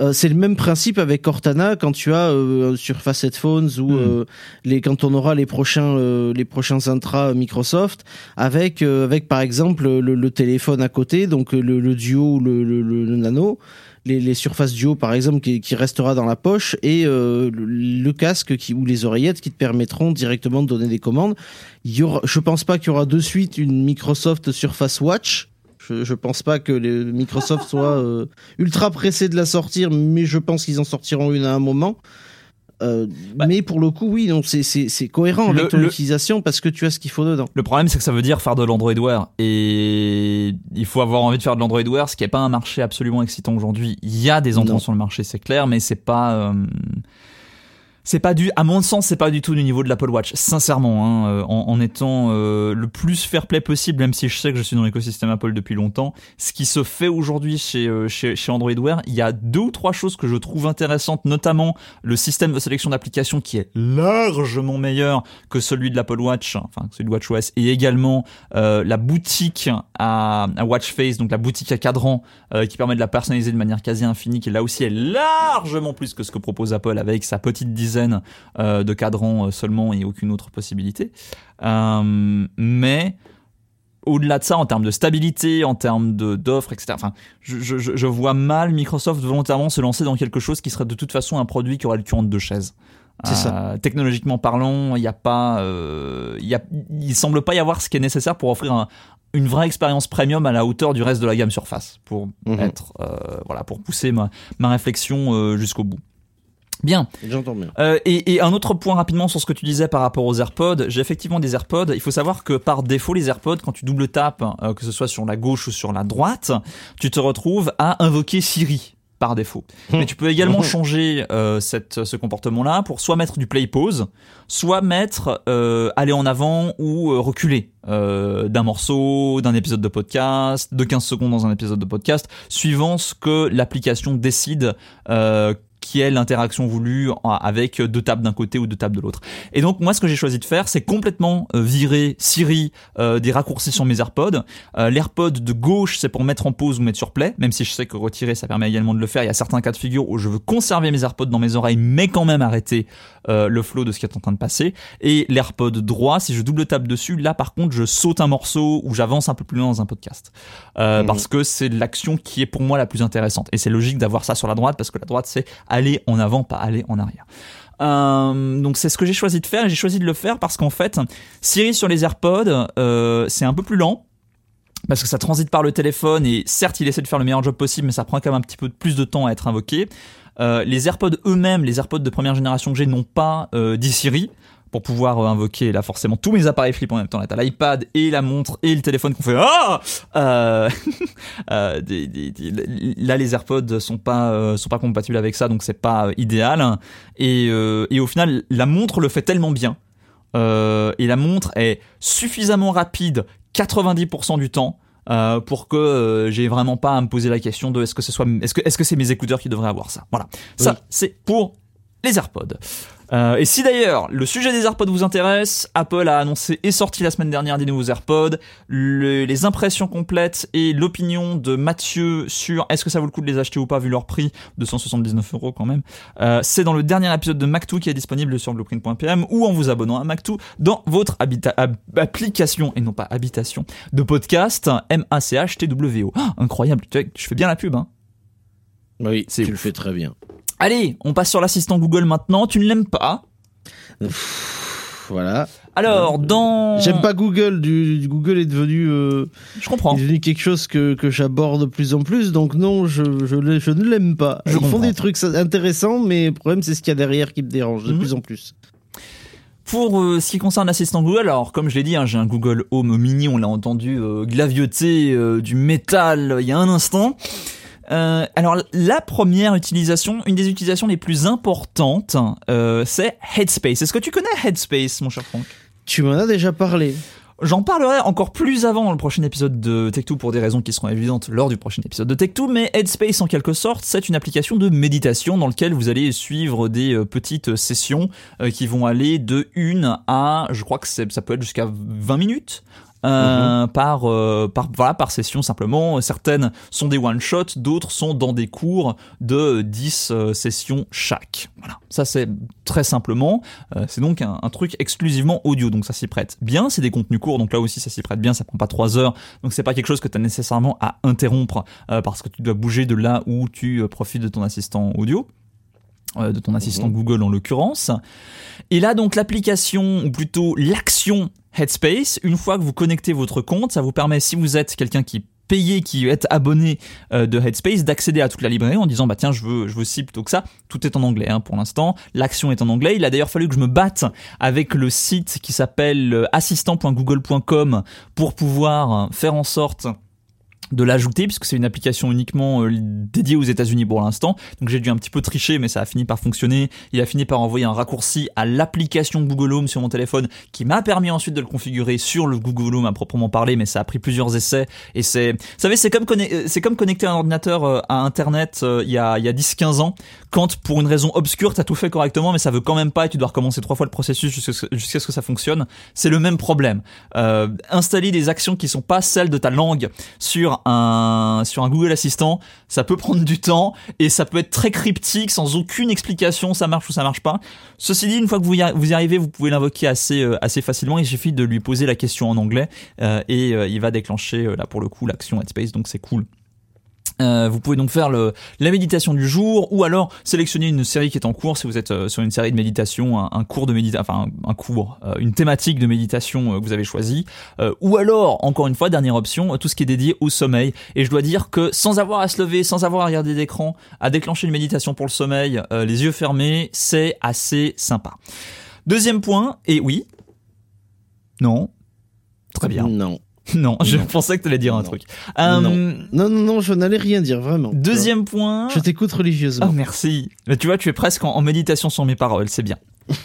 Euh, c'est le même principe avec Cortana quand tu as euh, Surface Headphones ou Hmm. euh, les quand on aura les prochains euh, les prochains intra Microsoft avec avec par exemple le, le téléphone à côté donc le, le Duo ou le, le, le- le Nano les, les surfaces Duo par exemple qui, qui restera dans la poche et euh, le, le casque qui ou les oreillettes qui te permettront directement de donner des commandes. Il y aura, je pense pas qu'il y aura de suite une Microsoft Surface Watch. Je, je pense pas que les Microsoft soit euh, ultra pressé de la sortir, mais je pense qu'ils en sortiront une à un moment. Euh, Bah. mais pour le coup, oui, non, c'est c'est c'est cohérent Le- avec ton le- utilisation parce que tu as ce qu'il faut dedans. Le problème, c'est que ça veut dire faire de l'Android Wear. Et il faut avoir envie de faire de l'Android Wear, ce qui n'est pas un marché absolument excitant aujourd'hui. Il y a des entrants sur le marché, c'est clair, mais c'est pas. euh, c'est pas du, à mon sens, c'est pas du tout du niveau de l'Apple Watch, sincèrement, hein, euh, en, en étant euh, le plus fair play possible, même si je sais que je suis dans l'écosystème Apple depuis longtemps. Ce qui se fait aujourd'hui chez, euh, chez, chez Android Wear, il y a deux ou trois choses que je trouve intéressantes, notamment le système de sélection d'applications qui est largement meilleur que celui de l'Apple Watch, enfin celui de WatchOS, et également euh, la boutique à, à Watch Face, donc la boutique à cadran euh, qui permet de la personnaliser de manière quasi infinie, qui là aussi est largement plus que ce que propose Apple avec sa petite dizaine euh, de cadrans euh, seulement et aucune autre possibilité. Euh, mais au-delà de ça, en termes de stabilité, en termes de d'offres, etc. Enfin, je, je, je- je vois mal Microsoft volontairement se lancer dans quelque chose qui serait de toute façon un produit qui aurait le cul entre deux chaises. C'est ça. Technologiquement parlant, il n'y a pas, euh, il y a, il semble pas y avoir ce qui est nécessaire pour offrir un- une vraie expérience premium à la hauteur du reste de la gamme Surface, pour Mhm. être, euh, voilà, pour pousser ma, ma réflexion jusqu'au bout. Bien. J'entends bien. Euh, et, et un autre point rapidement sur ce que tu disais par rapport aux AirPods. J'ai effectivement des AirPods. Il faut savoir que par défaut, les AirPods, quand tu double tapes, euh, que ce soit sur la gauche ou sur la droite, tu te retrouves à invoquer Siri par défaut. Mais tu peux également changer euh, cette, ce comportement-là pour soit mettre du play pause, soit mettre euh, aller en avant ou euh, reculer euh, d'un morceau, d'un épisode de podcast, de 15 secondes dans un épisode de podcast, suivant ce que l'application décide euh, qui est l'interaction voulue avec deux tables d'un côté ou deux tables de l'autre. Et donc moi ce que j'ai choisi de faire, c'est complètement euh, virer Siri euh, des raccourcis sur mes AirPods. Euh, L'AirPod de gauche, c'est pour mettre en pause ou mettre sur play, même si je sais que retirer, ça permet également de le faire. Il y a certains cas de figure où je veux conserver mes AirPods dans mes oreilles, mais quand même arrêter euh, le flow de ce qui est en train de passer. Et l'AirPod droit, si je double tape dessus, là par contre, je saute un morceau ou j'avance un peu plus loin dans un podcast. Euh, Mhm. Parce que c'est l'action qui est pour moi la plus intéressante. Et c'est logique d'avoir ça sur la droite, parce que la droite, c'est aller en avant, pas aller en arrière. Euh, donc c'est ce que j'ai choisi de faire j'ai choisi de le faire parce qu'en fait Siri sur les AirPods euh, c'est un peu plus lent parce que ça transite par le téléphone et certes il essaie de faire le meilleur job possible mais ça prend quand même un petit peu plus de temps à être invoqué. Euh, les AirPods eux-mêmes, les AirPods de première génération que j'ai n'ont pas euh, d'e-Siri pour pouvoir euh, invoquer là forcément tous mes appareils flip en même temps. Là t'as l'iPad et la montre et le téléphone qu'on fait ah euh, euh, des- des- des- là les AirPods sont pas euh, sont pas compatibles avec ça donc c'est pas euh, idéal. Et, euh, et au final la montre le fait tellement bien euh, et la montre est suffisamment rapide 90% du temps euh, pour que euh, j'ai vraiment pas à me poser la question de est-ce que ce soit est-ce que est-ce que c'est mes écouteurs qui devraient avoir ça. Voilà. Ça c'est pour les AirPods euh, et si d'ailleurs le sujet des AirPods vous intéresse, Apple a annoncé et sorti la semaine dernière des nouveaux AirPods, le- les impressions complètes et l'opinion de Mathieu sur est-ce que ça vaut le coup de les acheter ou pas vu leur prix de 179 euros quand même. Euh, c'est dans le dernier épisode de Mac2 qui est disponible sur blueprint.pm ou en vous abonnant à Mac2 dans votre ab- application et non pas habitation de podcast M-A-C-H-T-W-O. Ah, incroyable, tu vois, je fais bien la pub hein. Oui, C'est tu le ouf. fais très bien. Allez, on passe sur l'assistant Google maintenant, tu ne l'aimes pas Voilà. Alors, dans... J'aime pas Google. Du, du Google est devenu, euh, Je comprends. est devenu quelque chose que, que j'aborde de plus en plus. Donc non, je, je, je ne l'aime pas. Je Ils font comprends. des trucs intéressants, mais le problème c'est ce qu'il y a derrière qui me dérange de Mhm. plus en plus. Pour euh, ce qui concerne l'assistant Google, alors comme je l'ai dit, hein, j'ai un Google Home mini, on l'a entendu euh, glavioter euh, du métal euh, il y a un instant. Euh, alors la première utilisation, une des utilisations les plus importantes, euh, c'est Headspace. Est-ce que tu connais Headspace, mon cher Franck? Tu m'en as déjà parlé. J'en parlerai encore plus avant dans le prochain épisode de Tech2 pour des raisons qui seront évidentes lors du prochain épisode de Tech2, mais Headspace en quelque sorte, c'est une application de méditation dans laquelle vous allez suivre des euh, petites sessions qui vont aller de 1 à, je crois que ça peut être jusqu'à 20 minutes. Euh, par euh, par voilà par session simplement certaines sont des one shot d'autres sont dans des cours de 10 euh, sessions chaque voilà ça c'est très simplement euh, c'est donc un, un truc exclusivement audio, donc ça s'y prête bien. C'est des contenus courts, donc là aussi ça s'y prête bien. Ça prend pas trois heures, donc c'est pas quelque chose que tu as nécessairement à interrompre euh, parce que tu dois bouger de là où tu profites de ton assistant audio. Euh, de ton assistant Google en l'occurrence. Et là donc l'application, ou plutôt l'action Headspace, une fois que vous connectez votre compte, ça vous permet, si vous êtes quelqu'un qui payé, qui est abonné euh, de Headspace, d'accéder à toute la librairie en disant bah tiens je veux je veux ci plutôt que ça. Tout est en anglais hein, pour l'instant. L'action est en anglais. Il a d'ailleurs fallu que je me batte avec le site qui s'appelle euh, assistant.google.com pour pouvoir faire en sorte de l'ajouter puisque c'est une application uniquement euh, dédiée aux États-Unis pour l'instant. Donc j'ai dû un petit peu tricher mais ça a fini par fonctionner. Il a fini par envoyer un raccourci à l'application Google Home sur mon téléphone qui m'a permis ensuite de le configurer sur le Google Home à proprement parler mais ça a pris plusieurs essais et c'est vous savez c'est comme euh, c'est comme connecter un ordinateur euh, à internet il y a il y a 10 15 ans quand pour une raison obscure t'as tout fait correctement mais ça veut quand même pas et tu dois recommencer trois fois le processus jusqu'à ce, que ça fonctionne. C'est le même problème. Euh, installer des actions qui sont pas celles de ta langue sur un sur un Google Assistant, ça peut prendre du temps et ça peut être très cryptique sans aucune explication, ça marche ou ça marche pas. Ceci dit, une fois que vous y, arri- vous y arrivez, vous pouvez l'invoquer assez euh, assez facilement. Il suffit de lui poser la question en anglais euh, et euh, il va déclencher euh, là pour le coup l'action Headspace, donc c'est cool. Euh, vous pouvez donc faire le, la méditation du jour ou alors sélectionner une série qui est en cours si vous êtes euh, sur une série de méditation, un, un cours de méditation, enfin un, cours, euh, une thématique de méditation euh, que vous avez choisi, ou alors encore une fois dernière option, tout ce qui est dédié au sommeil. Et je dois dire que sans avoir à se lever, sans avoir à regarder d'écran, à déclencher une méditation pour le sommeil, les yeux fermés, c'est assez sympa. Deuxième point, et oui, non, très bien. Non. Non, je Non. pensais que tu allais dire un Non. truc. Euh, Non. Non, non, je n'allais rien dire, vraiment. Deuxième point. Je t'écoute religieusement. Oh merci. Mais tu vois, tu es presque en, en méditation sur mes paroles, c'est bien.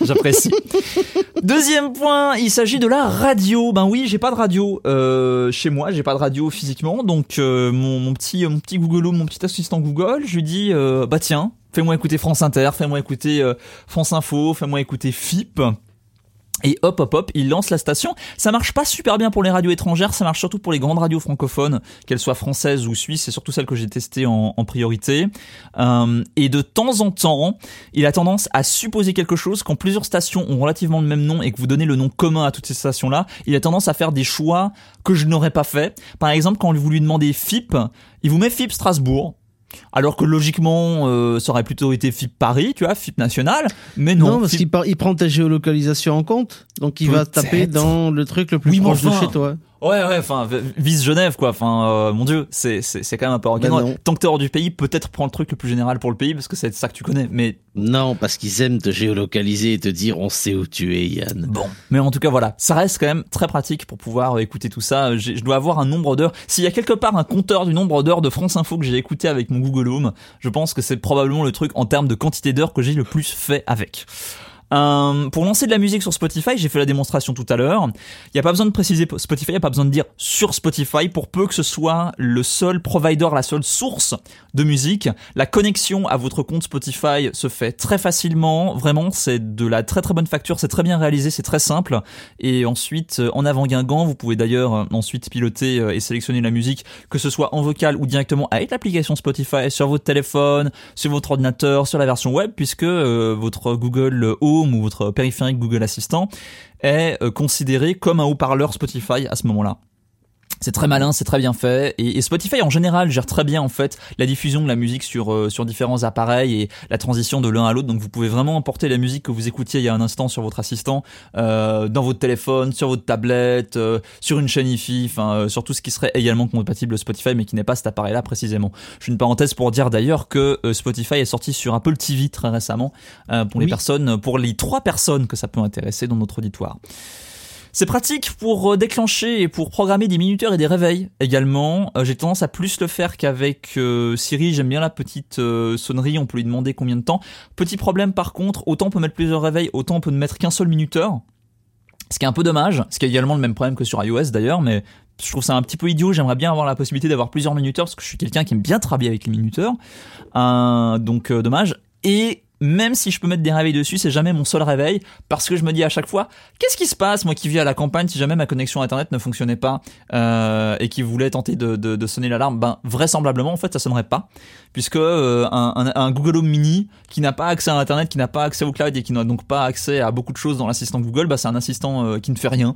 J'apprécie. Deuxième point, il s'agit de la radio. Ben oui, j'ai pas de radio euh, chez moi, j'ai pas de radio physiquement, donc euh, mon, mon petit mon petit Google mon petit assistant Google, je lui dis euh, bah tiens, fais-moi écouter France Inter, fais-moi écouter euh, France Info, fais-moi écouter FIP. Et hop hop hop, il lance la station. Ça marche pas super bien pour les radios étrangères, ça marche surtout pour les grandes radios francophones, qu'elles soient françaises ou suisses, c'est surtout celles que j'ai testées en, en priorité. Euh, et de temps en temps, il a tendance à supposer quelque chose quand plusieurs stations ont relativement le même nom et que vous donnez le nom commun à toutes ces stations-là. Il a tendance à faire des choix que je n'aurais pas fait. Par exemple, quand vous lui demandez FIP, il vous met FIP Strasbourg. Alors que logiquement, euh, ça aurait plutôt été FIP Paris, tu vois, FIP national. Mais non, Non, parce FIP qu'il par- prend ta géolocalisation en compte, donc il va taper dans le truc le plus Oui, proche enfin. de chez toi. Ouais, ouais, enfin, vise Genève, quoi. Enfin, euh, mon dieu, c'est, c'est, c'est quand même un peu orgueilleux. Bah non. Tant que t'es hors du pays, peut-être prends le truc le plus général pour le pays, parce que c'est ça que tu connais. Mais Non, parce qu'ils aiment te géolocaliser et te dire on sait où tu es, Yann. bon. Mais en tout cas, voilà. Ça reste quand même très pratique pour pouvoir euh, écouter tout ça. J'ai- je dois avoir un nombre d'heures. S'il y a quelque part un compteur du nombre d'heures de France Info que j'ai écouté avec mon Google Home, je pense que c'est probablement le truc en termes de quantité d'heures que j'ai le plus fait avec. Euh, pour lancer de la musique sur Spotify, j'ai fait la démonstration tout à l'heure. Il n'y a pas besoin de préciser Spotify, il n'y a pas besoin de dire sur Spotify pour peu que ce soit le seul provider, la seule source de musique. La connexion à votre compte Spotify se fait très facilement. Vraiment, c'est de la très très bonne facture, c'est très bien réalisé, c'est très simple. Et ensuite, euh, en avant Guingamp, vous pouvez d'ailleurs euh, ensuite piloter et sélectionner la musique, que ce soit en vocal ou directement avec l'application Spotify sur votre téléphone, sur votre ordinateur, sur la version web, puisque votre Google Home ou votre périphérique Google Assistant est euh, considéré comme un haut-parleur Spotify à ce moment-là. C'est très malin, c'est très bien fait, et, et Spotify en général gère très bien en fait la diffusion de la musique sur euh, sur différents appareils et la transition de l'un à l'autre. Donc vous pouvez vraiment emporter la musique que vous écoutiez il y a un instant sur votre assistant, euh, dans votre téléphone, sur votre tablette, euh, sur une chaîne IFI, enfin euh, sur tout ce qui serait également compatible Spotify, mais qui n'est pas cet appareil-là précisément. Je fais une parenthèse pour dire d'ailleurs que euh, Spotify est sorti sur Apple TV très récemment euh, pour les personnes, pour les trois personnes que ça peut intéresser dans notre auditoire. C'est pratique pour euh, déclencher et pour programmer des minuteurs et des réveils également. Euh, J'ai tendance à plus le faire qu'avec euh, Siri. J'aime bien la petite sonnerie. On peut lui demander combien de temps. Petit problème par contre, autant on peut mettre plusieurs réveils, autant on peut ne mettre qu'un seul minuteur. Ce qui est un peu dommage, ce qui est également le même problème que sur iOS d'ailleurs, mais je trouve ça un petit peu idiot. J'aimerais bien avoir la possibilité d'avoir plusieurs minuteurs parce que je suis quelqu'un qui aime bien travailler avec les minuteurs. Euh, donc dommage. Et même si je peux mettre des réveils dessus, c'est jamais mon seul réveil parce que je me dis à chaque fois, qu'est-ce qui se passe moi qui vis à la campagne si jamais ma connexion internet ne fonctionnait pas euh, et qui voulait tenter de, de, de sonner l'alarme Ben vraisemblablement en fait ça sonnerait pas puisque euh, un, un, un Google Home Mini qui n'a pas accès à internet, qui n'a pas accès au cloud et qui n'a donc pas accès à beaucoup de choses dans l'assistant Google, bah c'est un assistant euh, qui ne fait rien.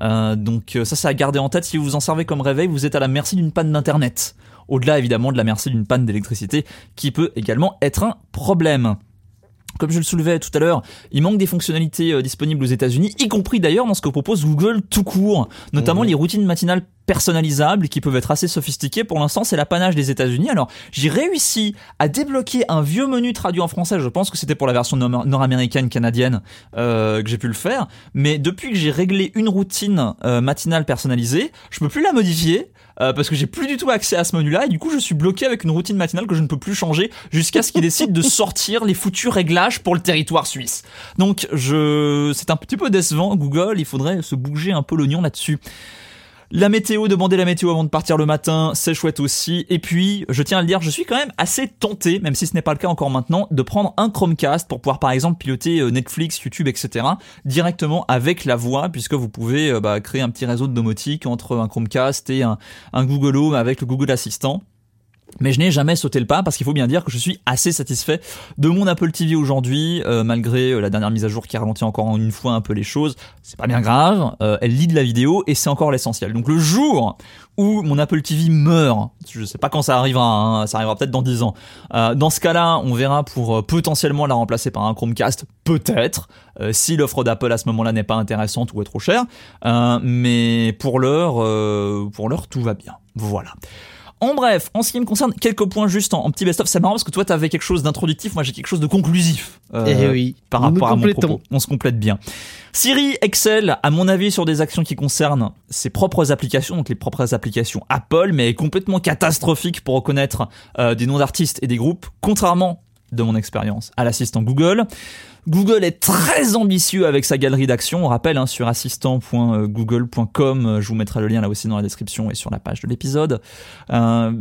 Euh, donc euh, ça c'est à garder en tête si vous vous en servez comme réveil, vous êtes à la merci d'une panne d'internet. Au-delà évidemment de la merci d'une panne d'électricité qui peut également être un problème. Comme je le soulevais tout à l'heure, il manque des fonctionnalités euh, disponibles aux États-Unis, y compris d'ailleurs dans ce que propose Google tout court, notamment Mhm. les routines matinales personnalisables qui peuvent être assez sophistiquées. Pour l'instant, c'est l'apanage des États-Unis. Alors, j'ai réussi à débloquer un vieux menu traduit en français. Je pense que c'était pour la version nord- nord-américaine canadienne euh, que j'ai pu le faire. Mais depuis que j'ai réglé une routine euh, matinale personnalisée, je peux plus la modifier. Euh, parce que j'ai plus du tout accès à ce menu-là et du coup je suis bloqué avec une routine matinale que je ne peux plus changer jusqu'à ce qu'ils décident de sortir les foutus réglages pour le territoire suisse. Donc je, c'est un petit peu décevant Google, il faudrait se bouger un peu l'oignon là-dessus. La météo, demander la météo avant de partir le matin, c'est chouette aussi. Et puis, je tiens à le dire, je suis quand même assez tenté, même si ce n'est pas le cas encore maintenant, de prendre un Chromecast pour pouvoir par exemple piloter euh, Netflix, YouTube, etc. directement avec la voix, puisque vous pouvez euh, bah, créer un petit réseau de domotique entre un Chromecast et un, un Google Home avec le Google Assistant. Mais je n'ai jamais sauté le pas parce qu'il faut bien dire que je suis assez satisfait de mon Apple TV aujourd'hui, euh, malgré euh, la dernière mise à jour qui ralentit encore une fois un peu les choses. C'est pas bien grave, euh, elle lit de la vidéo et c'est encore l'essentiel. Donc le jour où mon Apple TV meurt, je sais pas quand ça arrivera, hein, ça arrivera peut-être dans 10 ans. Euh, dans ce cas-là, on verra pour euh, potentiellement la remplacer par un Chromecast, peut-être, euh, si l'offre d'Apple à ce moment-là n'est pas intéressante ou est trop chère. Mais pour l'heure, pour l'heure, tout va bien. Voilà. En bref, en ce qui me concerne, quelques points juste en, en petit best-of. C'est marrant parce que toi, t'avais quelque chose d'introductif, moi j'ai quelque chose de conclusif. euh, Eh oui. par rapport à mon propos. On se complète bien. Siri excelle, à mon avis, sur des actions qui concernent ses propres applications, donc les propres applications Apple, mais est complètement catastrophique pour reconnaître euh, des noms d'artistes et des groupes, contrairement de mon expérience à l'assistant Google. Google est très ambitieux avec sa galerie d'actions. On rappelle hein, sur assistant.google.com, euh, je vous mettrai le lien là aussi dans la description et sur la page de l'épisode. Euh,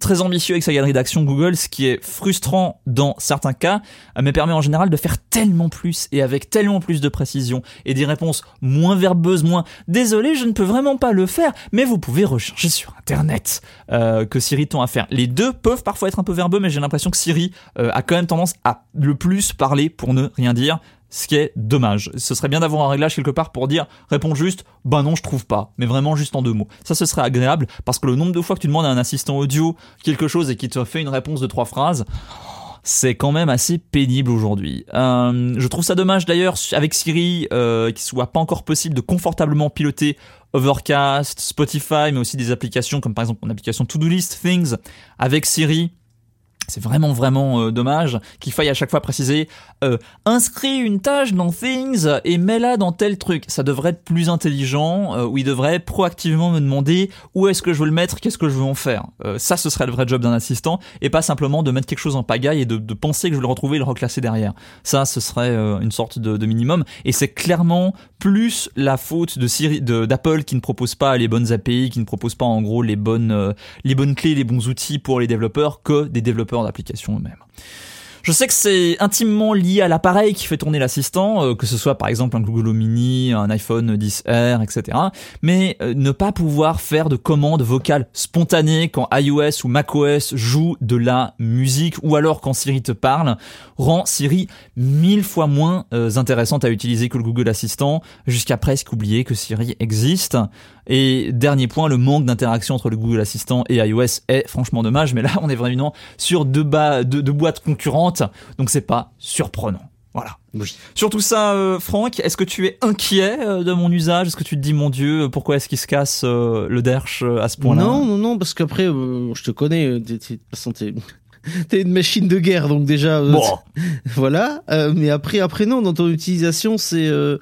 très ambitieux avec sa galerie d'actions Google, ce qui est frustrant dans certains cas, euh, mais permet en général de faire tellement plus et avec tellement plus de précision et des réponses moins verbeuses, moins désolé, je ne peux vraiment pas le faire, mais vous pouvez rechercher sur internet euh, que Siri tend à faire. Les deux peuvent parfois être un peu verbeux, mais j'ai l'impression que Siri euh, a quand même tendance à le plus parler pour ne rien dire. Ce qui est dommage. Ce serait bien d'avoir un réglage quelque part pour dire réponds juste bah non je trouve pas, mais vraiment juste en deux mots. Ça ce serait agréable parce que le nombre de fois que tu demandes à un assistant audio quelque chose et qu'il te fait une réponse de trois phrases, c'est quand même assez pénible aujourd'hui. Euh, je trouve ça dommage d'ailleurs avec Siri euh, qu'il soit pas encore possible de confortablement piloter Overcast, Spotify, mais aussi des applications comme par exemple mon application To Do List Things avec Siri. C'est vraiment vraiment euh, dommage qu'il faille à chaque fois préciser euh, inscris une tâche dans Things et mets-la dans tel truc. Ça devrait être plus intelligent euh, où il devrait proactivement me demander où est-ce que je veux le mettre, qu'est-ce que je veux en faire. Euh, ça, ce serait le vrai job d'un assistant et pas simplement de mettre quelque chose en pagaille et de, penser que je vais le retrouver et le reclasser derrière. Ça, ce serait euh, une sorte de, minimum et c'est clairement plus la faute de Siri, d'Apple qui ne propose pas les bonnes API, qui ne propose pas en gros les bonnes, les bonnes clés, les bons outils pour les développeurs que des développeurs d'applications eux-mêmes. Je sais que c'est intimement lié à l'appareil qui fait tourner l'assistant, euh, que ce soit par exemple un Google Mini, un iPhone 10R, etc. Mais euh, ne pas pouvoir faire de commandes vocales spontanées quand iOS ou macOS joue de la musique ou alors quand Siri te parle rend Siri mille fois moins euh, intéressante à utiliser que le Google Assistant, jusqu'à presque oublier que Siri existe. Et dernier point, le manque d'interaction entre le Google Assistant et iOS est franchement dommage, mais là on est vraiment sur deux, bas, deux, deux boîtes concurrentes, donc c'est pas surprenant. Voilà. Oui. Sur tout ça, euh, Franck, est-ce que tu es inquiet euh, de mon usage? Est-ce que tu te dis, mon Dieu, pourquoi est-ce qu'il se casse euh, le derche euh, à ce point-là? Non, non, non, parce qu'après, je te connais, t'es- t'es- de toute façon, t'es t'es une machine de guerre, donc déjà, Bon, voilà. Mais après, après non, dans ton utilisation, c'est euh,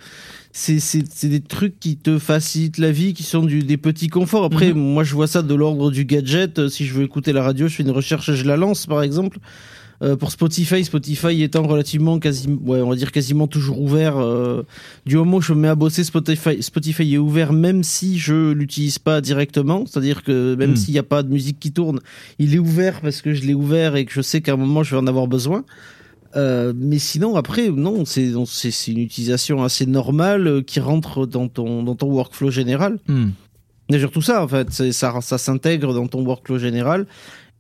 c'est des trucs qui te facilitent la vie, qui sont du, des petits conforts. Après, Mhm. moi, je vois ça de l'ordre du gadget. Euh, Si je veux écouter la radio, je fais une recherche et je la lance, par exemple. Euh, pour Spotify, Spotify étant relativement quasi, ouais, on va dire quasiment toujours ouvert. euh, du moment où je me mets à bosser, Spotify, Spotify est ouvert, même si je l'utilise pas directement. C'est-à-dire que même Mm. s'il n'y a pas de musique qui tourne, il est ouvert parce que je l'ai ouvert et que je sais qu'à un moment je vais en avoir besoin. Euh, mais sinon, après, non, c'est une utilisation assez normale euh, qui rentre dans ton dans ton workflow général. Hmm. C'est surtout ça, en fait, ça, ça s'intègre dans ton workflow général.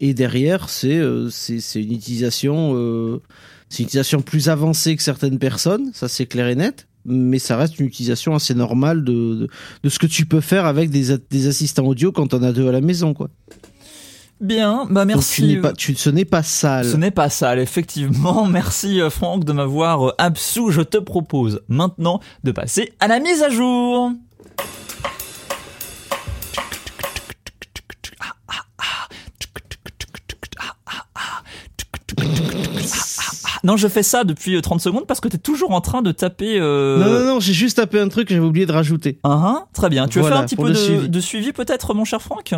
Et derrière, c'est euh, une utilisation, euh, c'est une utilisation plus avancée que certaines personnes, ça c'est clair et net. Mais ça reste une utilisation assez normale de, de, de ce que tu peux faire avec des, des assistants audio quand on a deux à la maison, quoi. Bien, bah Donc, merci. tu n'es pas, tu, ce n'est pas sale. Ce n'est pas sale, effectivement. Merci euh, Franck de m'avoir euh, absous. Je te propose maintenant de passer à la mise à jour. Non, je fais ça depuis euh, 30 secondes parce que t'es toujours en train de taper. Euh... Non, non, non, j'ai juste tapé un truc que j'avais oublié de rajouter. Ah, ah, très bien. Tu veux Voilà, faire un petit peu de suivi. de suivi peut-être, mon cher Franck?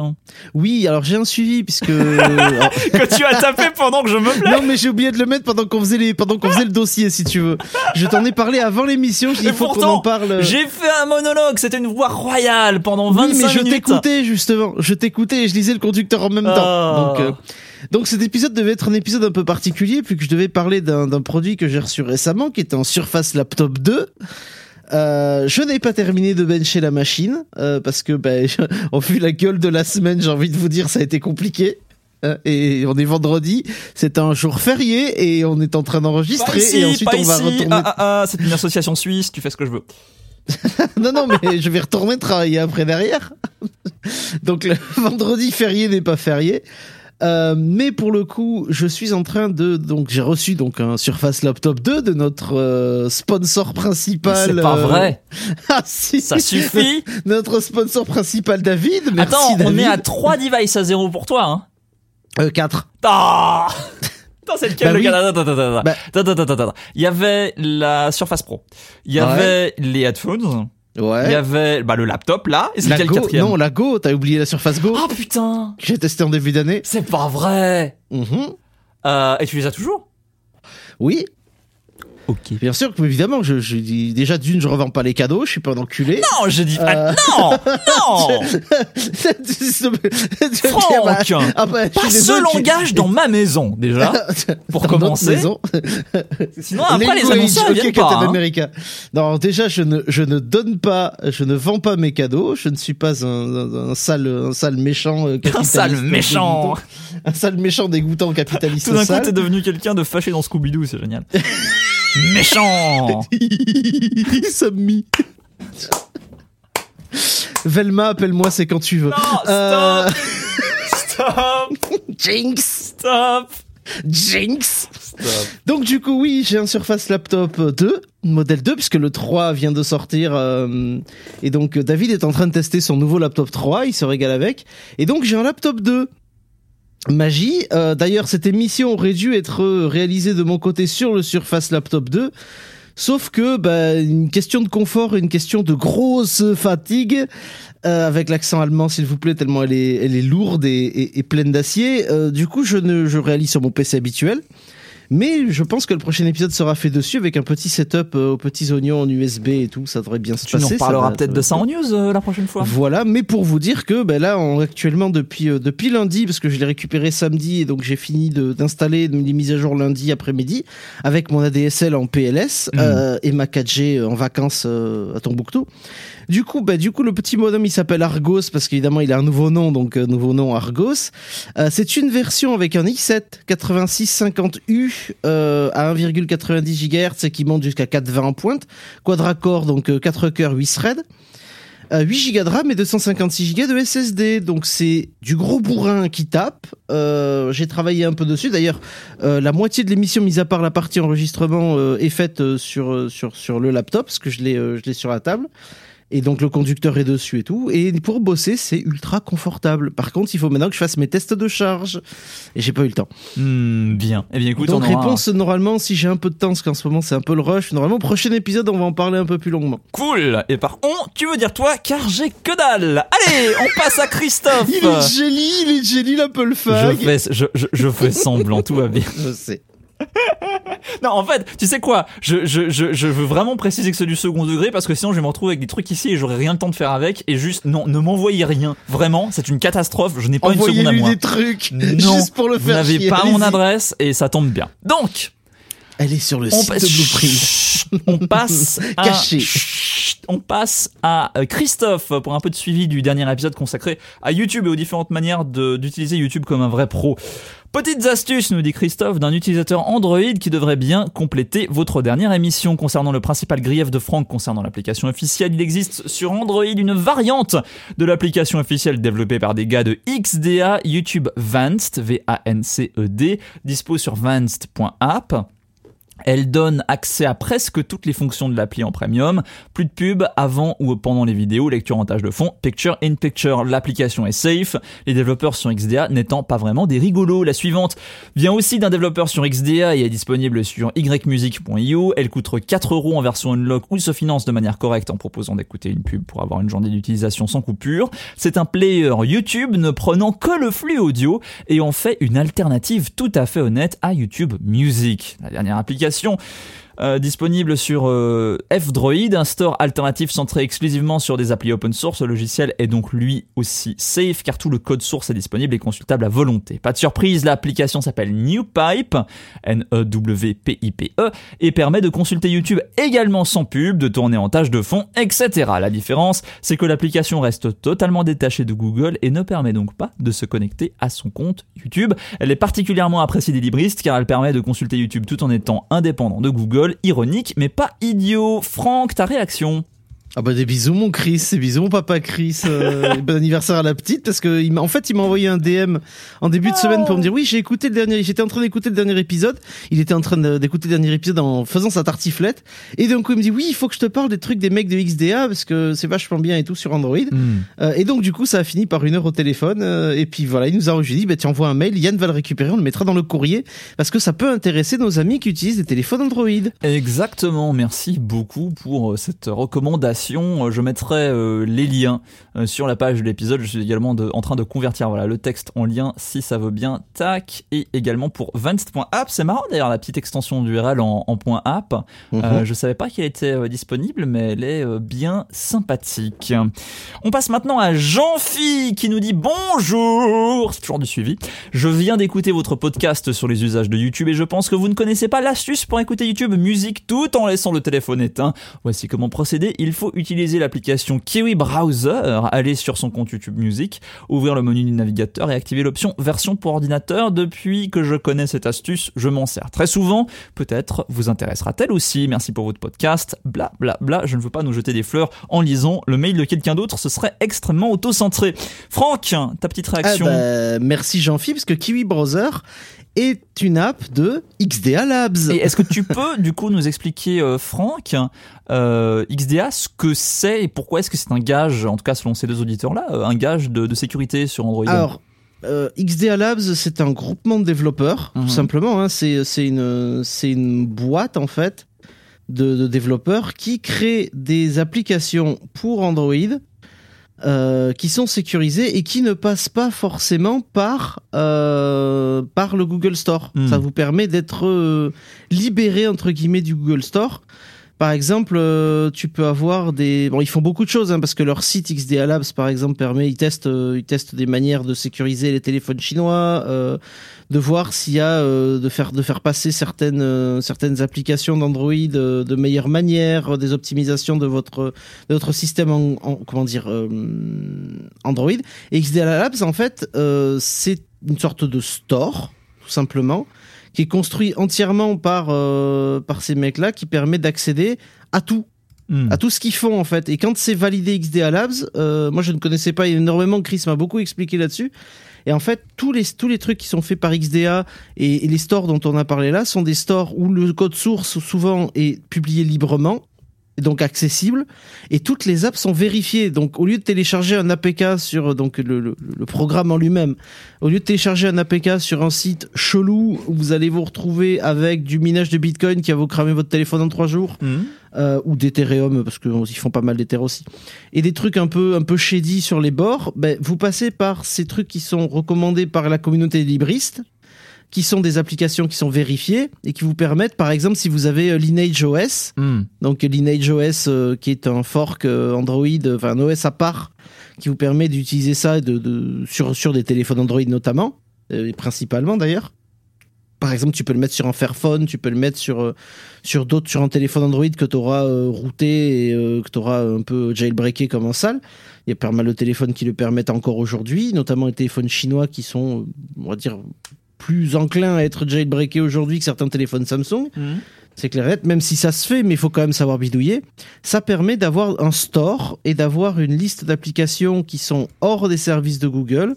Oui, alors j'ai un suivi puisque. alors, Que tu as tapé pendant que je me plais non, mais j'ai oublié de le mettre pendant qu'on faisait les, pendant qu'on faisait le dossier, si tu veux. Je t'en ai parlé avant l'émission. Il faut qu'on en parle. J'ai fait un monologue, c'était une voix royale pendant 25 oui, mais je t'écoutais justement. Je t'écoutais et je lisais le conducteur en même Ah. temps. Donc, euh, donc cet épisode devait être un épisode un peu particulier, puis que je devais parler d'un produit que j'ai reçu récemment, qui était en Surface Laptop 2. Euh, je n'ai pas terminé de bencher la machine euh, parce que, ben, au vu la gueule de la semaine, j'ai envie de vous dire, ça a été compliqué. Euh, Et on est vendredi, c'est un jour férié et on est en train d'enregistrer et ensuite on va retourner. Ah, ah, ah, c'est une association suisse, tu fais ce que je veux. non, non, mais je vais retourner travailler après derrière. donc le vendredi férié n'est pas férié. Euh, mais pour le coup, je suis en train de donc j'ai reçu donc un Surface Laptop 2 de notre euh, sponsor principal. C'est pas euh, vrai, Ah si, ça suffit. Notre sponsor principal David. Merci Attends, on est à 3 devices à 0 pour toi. Hein. Euh, 4. Ah Attends, c'est lequel Bah le oui. gars Attends, attends, attends, attends. Bah. Attends, attends, attends, attends. Il y avait la Surface Pro. Il y Ouais. avait les headphones. Ouais. Il y avait bah, le laptop là. Et la le Go, non la Go, t'as oublié la Surface Go Oh putain j'ai testé en début d'année. C'est pas vrai Mhm. euh, Et tu les as toujours? Oui, Ok. bien sûr évidemment, je, je dis déjà d'une, je revends pas les cadeaux, je suis pas un enculé. Non, je dis... Euh. Ah, non Non Franck Ah bah, je Pas suis ce tu- langage dans ma maison, déjà. Pour Dans commencer. maison. Sinon, après, les Language, annonceurs, ils ok, viennent pas. Captain hein. America. Non, déjà, je ne, je ne donne pas, je ne vends pas mes cadeaux. Je ne suis pas un, un, un sale, un sale méchant euh, Un sale méchant dégoûtant. Un sale méchant dégoûtant capitaliste Tout d'un coup, t'es devenu quelqu'un de fâché dans Scooby-Doo, c'est génial. méchant Sammy. Velma, appelle-moi, c'est quand tu veux. Non, Euh, stop Jinx Stop Jinx Donc du coup oui, j'ai un Surface Laptop 2, modèle 2, puisque le 3 vient de sortir. euh, et donc euh, David est en train de tester son nouveau laptop 3, il se régale avec. Et donc j'ai un laptop 2. Magie. Euh, D'ailleurs, cette émission aurait dû être réalisée de mon côté sur le Surface Laptop 2. Sauf que, bah, une question de confort une question de grosse fatigue, euh, avec l'accent allemand, s'il vous plaît, tellement elle est, elle est lourde et pleine d'acier. Euh, du coup, je ne, je réalise sur mon PC habituel. Mais je pense que le prochain épisode sera fait dessus avec un petit setup euh, aux petits oignons en USB et tout. Ça devrait bien se Tu nous passer. ça reparleras va- peut-être de ça en news euh, la prochaine fois. voilà, mais pour vous dire que ben là, on, actuellement depuis euh, depuis lundi, parce que je l'ai récupéré samedi et donc j'ai fini d'installer les mises à jour lundi après-midi avec mon ADSL en PLS euh, et ma 4G en vacances euh, à Tombouctou. Du coup, ben du coup, le petit modem il s'appelle Argos parce qu'évidemment il a un nouveau nom, donc euh, nouveau nom Argos. Euh, c'est une version avec un i7 8650U euh, à 1,90 GHz qui monte jusqu'à 420 en pointe, quadra-core donc euh, 4 cœurs 8 threads. Euh, 8 Go de RAM et 256 Go de SSD. Donc c'est du gros bourrin qui tape. J'ai travaillé un peu dessus. D'ailleurs, la moitié de l'émission, mis à part la partie enregistrement, est faite sur, sur, sur le laptop, parce que je l'ai sur la table. Et donc le conducteur est dessus et tout. Et pour bosser, c'est ultra confortable. Par contre, il faut maintenant que je fasse mes tests de charge. Et j'ai pas eu le temps. Hmm, bien. Eh bien, écoute, donc on aura- réponse normalement, si j'ai un peu de temps, parce qu'en ce moment c'est un peu le rush. Normalement, prochain épisode, on va en parler un peu plus longuement. Cool. Et par on, tu veux dire toi, car j'ai que dalle. Allez, on passe à Christophe. Il est génie, il est génie, la je fag. fais, je, je, je fais semblant, tout va bien. Je sais. Non, en fait, tu sais quoi? Je, je, je, je veux vraiment préciser que c'est du second degré parce que sinon je vais me retrouver avec des trucs ici et j'aurai rien le temps de faire avec. Et juste, non, ne m'envoyez rien. Vraiment, c'est une catastrophe. Je n'ai pas une seconde à moi. des trucs, Non, juste pour le vous faire n'avez chier, pas mon adresse et ça tombe bien. Donc, Elle est sur le on, site de Blueprint. On passe à Caché. On passe à Christophe pour un peu de suivi du dernier épisode consacré à YouTube et aux différentes manières d'utiliser YouTube comme un vrai pro. Petites astuces, nous dit Christophe, d'un utilisateur Android qui devrait bien compléter votre dernière émission concernant le principal grief de Franck concernant l'application officielle. Il existe sur Android une variante de l'application officielle développée par des gars de XDA, YouTube Vanced, V-A-N-C-E-D, dispo sur vanced.app. Elle donne accès à presque toutes les fonctions de l'appli en premium. Plus de pub avant ou pendant les vidéos, lecture en tâche de fond, picture in picture. L'application est safe. Les développeurs sur XDA n'étant pas vraiment des rigolos. La suivante vient aussi d'un développeur sur XDA et est disponible sur ymusic.io. Elle coûte 4 euros en version unlock ou se finance de manière correcte en proposant d'écouter une pub pour avoir une journée d'utilisation sans coupure. C'est un player YouTube ne prenant que le flux audio et en fait une alternative tout à fait honnête à YouTube Music. La dernière application population euh, disponible sur euh, F-Droid, un store alternatif centré exclusivement sur des applis open source. Le logiciel est donc lui aussi safe car tout le code source est disponible et consultable à volonté. Pas de surprise, l'application s'appelle NewPipe, N-E-W-P-I-P-E, et permet de consulter YouTube également sans pub, de tourner en tâche de fond, etc. La différence, c'est que l'application reste totalement détachée de Google et ne permet donc pas de se connecter à son compte YouTube. Elle est particulièrement appréciée des libristes car elle permet de consulter YouTube tout en étant indépendant de Google. Ironique, mais pas idiot. Franck, ta réaction? Ah bah des bisous mon Chris, des bisous mon papa Chris. euh, bon anniversaire à la petite parce que il m'a- en fait il m'a envoyé un DM en début de semaine pour me dire oui j'ai écouté le dernier, j'étais en train d'écouter le dernier épisode. Il était en train d'écouter le dernier épisode en faisant sa tartiflette et donc il me dit oui il faut que je te parle des trucs des mecs de XDA parce que c'est vachement bien et tout sur Android. Euh, et donc du coup ça a fini par une heure au téléphone euh, et puis voilà il nous a j'ai dit bah tu envoies un mail, Yann va le récupérer, on le mettra dans le courrier parce que ça peut intéresser nos amis qui utilisent des téléphones Android. Exactement, merci beaucoup pour euh, cette recommandation. Euh, Je mettrai euh, les liens euh, sur la page de l'épisode. Je suis également de- en train de convertir voilà, le texte en lien si ça veut bien. Tac. Et également pour vanced.app. C'est marrant d'ailleurs la petite extension d'URL en, en point .app. Euh, je savais pas qu'elle était disponible, mais elle est bien sympathique. On passe maintenant à Jean-Phi qui nous dit bonjour. C'est toujours du suivi. Je viens d'écouter votre podcast sur les usages de YouTube et je pense que vous ne connaissez pas l'astuce pour écouter YouTube musique tout en laissant le téléphone éteint. Voici comment procéder. Il faut utiliser l'application Kiwi Browser, aller sur son compte YouTube Music, ouvrir le menu du navigateur et activer l'option version pour ordinateur. Depuis que je connais cette astuce, je m'en sers très souvent. Peut-être vous intéressera-t-elle aussi. Merci pour votre podcast. Bla bla bla. Je ne veux pas nous jeter des fleurs en lisant le mail de quelqu'un d'autre. Ce serait extrêmement auto-centré. Franck, ta petite Ah réaction bah, merci Jean-Philippe, parce que Kiwi Browser est une app de XDA Labs. Et est-ce que tu peux du coup nous expliquer, euh, Franck, euh, XDA, ce que c'est et pourquoi est-ce que c'est un gage, en tout cas selon ces deux auditeurs-là, euh, un gage de, de sécurité sur Android? Alors, euh, XDA Labs, c'est un groupement de développeurs, Mhm. tout simplement. Hein, c'est une, une boîte, en fait, de, de développeurs qui crée des applications pour Android euh, qui sont sécurisées et qui ne passent pas forcément par, euh, par le Google Store. Mhm. Ça vous permet d'être euh, libéré, entre guillemets, du Google Store. Par exemple, euh, tu peux avoir des. Bon, ils font beaucoup de choses hein, parce que leur site XDA Labs, par exemple, permet. Ils testent, euh, ils testent des manières de sécuriser les téléphones chinois, euh, de voir s'il y a euh, de faire de faire passer certaines euh, certaines applications d'Android de meilleure manière, des optimisations de votre de votre système en, en- comment dire Android. Et XDA Labs, en fait, c'est une sorte de store, tout simplement qui est construit entièrement par euh, par ces mecs-là, qui permet d'accéder à tout, Hmm. à tout ce qu'ils font en fait. Et quand c'est validé XDA Labs, euh, moi je ne connaissais pas énormément. Chris m'a beaucoup expliqué là-dessus. Et en fait, tous les tous les trucs qui sont faits par XDA et, et les stores dont on a parlé là sont des stores où le code source souvent est publié librement. Donc accessible, et toutes les apps sont vérifiées. Donc au lieu de télécharger un APK sur donc le, le- le programme en lui-même, au lieu de télécharger un APK sur un site chelou où vous allez vous retrouver avec du minage de Bitcoin qui va vous cramer votre téléphone en trois jours, euh, ou d'Ethereum parce qu'ils font pas mal d'Ether aussi et des trucs un peu un peu shady sur les bords ben, vous passez par ces trucs qui sont recommandés par la communauté libriste qui sont des applications qui sont vérifiées et qui vous permettent par exemple si vous avez euh, Lineage OS Hmm. donc Lineage OS euh, qui est un fork euh, Android enfin un OS à part qui vous permet d'utiliser ça de, de- sur sur des téléphones Android notamment et principalement d'ailleurs par exemple, tu peux le mettre sur un Fairphone, tu peux le mettre sur, sur d'autres, sur un téléphone Android que tu auras routé et que tu auras un peu jailbreaké comme un sale. Il y a pas mal de téléphones qui le permettent encore aujourd'hui, notamment les téléphones chinois qui sont, on va dire, plus enclins à être jailbreakés aujourd'hui que certains téléphones Samsung. C'est clair même si ça se fait, mais il faut quand même savoir bidouiller. Ça permet d'avoir un store et d'avoir une liste d'applications qui sont hors des services de Google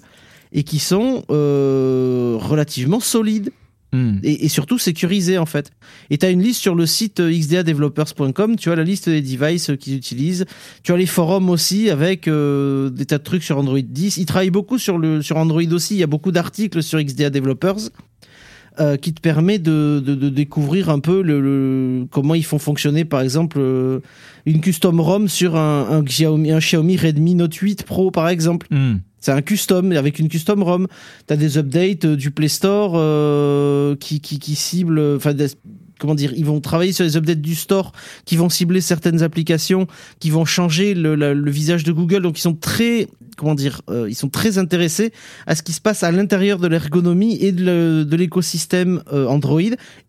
et qui sont euh, relativement solides Hmm. et, surtout sécurisé en fait. Et tu as une liste sur le site euh, xdadevelopers.com, tu as la liste des devices euh, qu'ils utilisent, tu as les forums aussi avec euh, des tas de trucs sur Android 10. Ils travaillent beaucoup sur, le, sur Android aussi, il y a beaucoup d'articles sur XDA Developers. Euh, qui te permet de, de, de découvrir un peu le, le- comment ils font fonctionner par exemple euh, une custom ROM sur un, un Xiaomi, un Xiaomi Redmi Note 8 Pro par exemple. Hmm. C'est un custom, avec une custom ROM. Tu as des updates euh, du Play Store euh, qui, qui, qui ciblent... Enfin, comment dire Ils vont travailler sur les updates du store qui vont cibler certaines applications, qui vont changer le, la- le visage de Google. Donc, ils sont très... Comment dire euh, Ils sont très intéressés à ce qui se passe à l'intérieur de l'ergonomie et de l'écosystème euh, Android,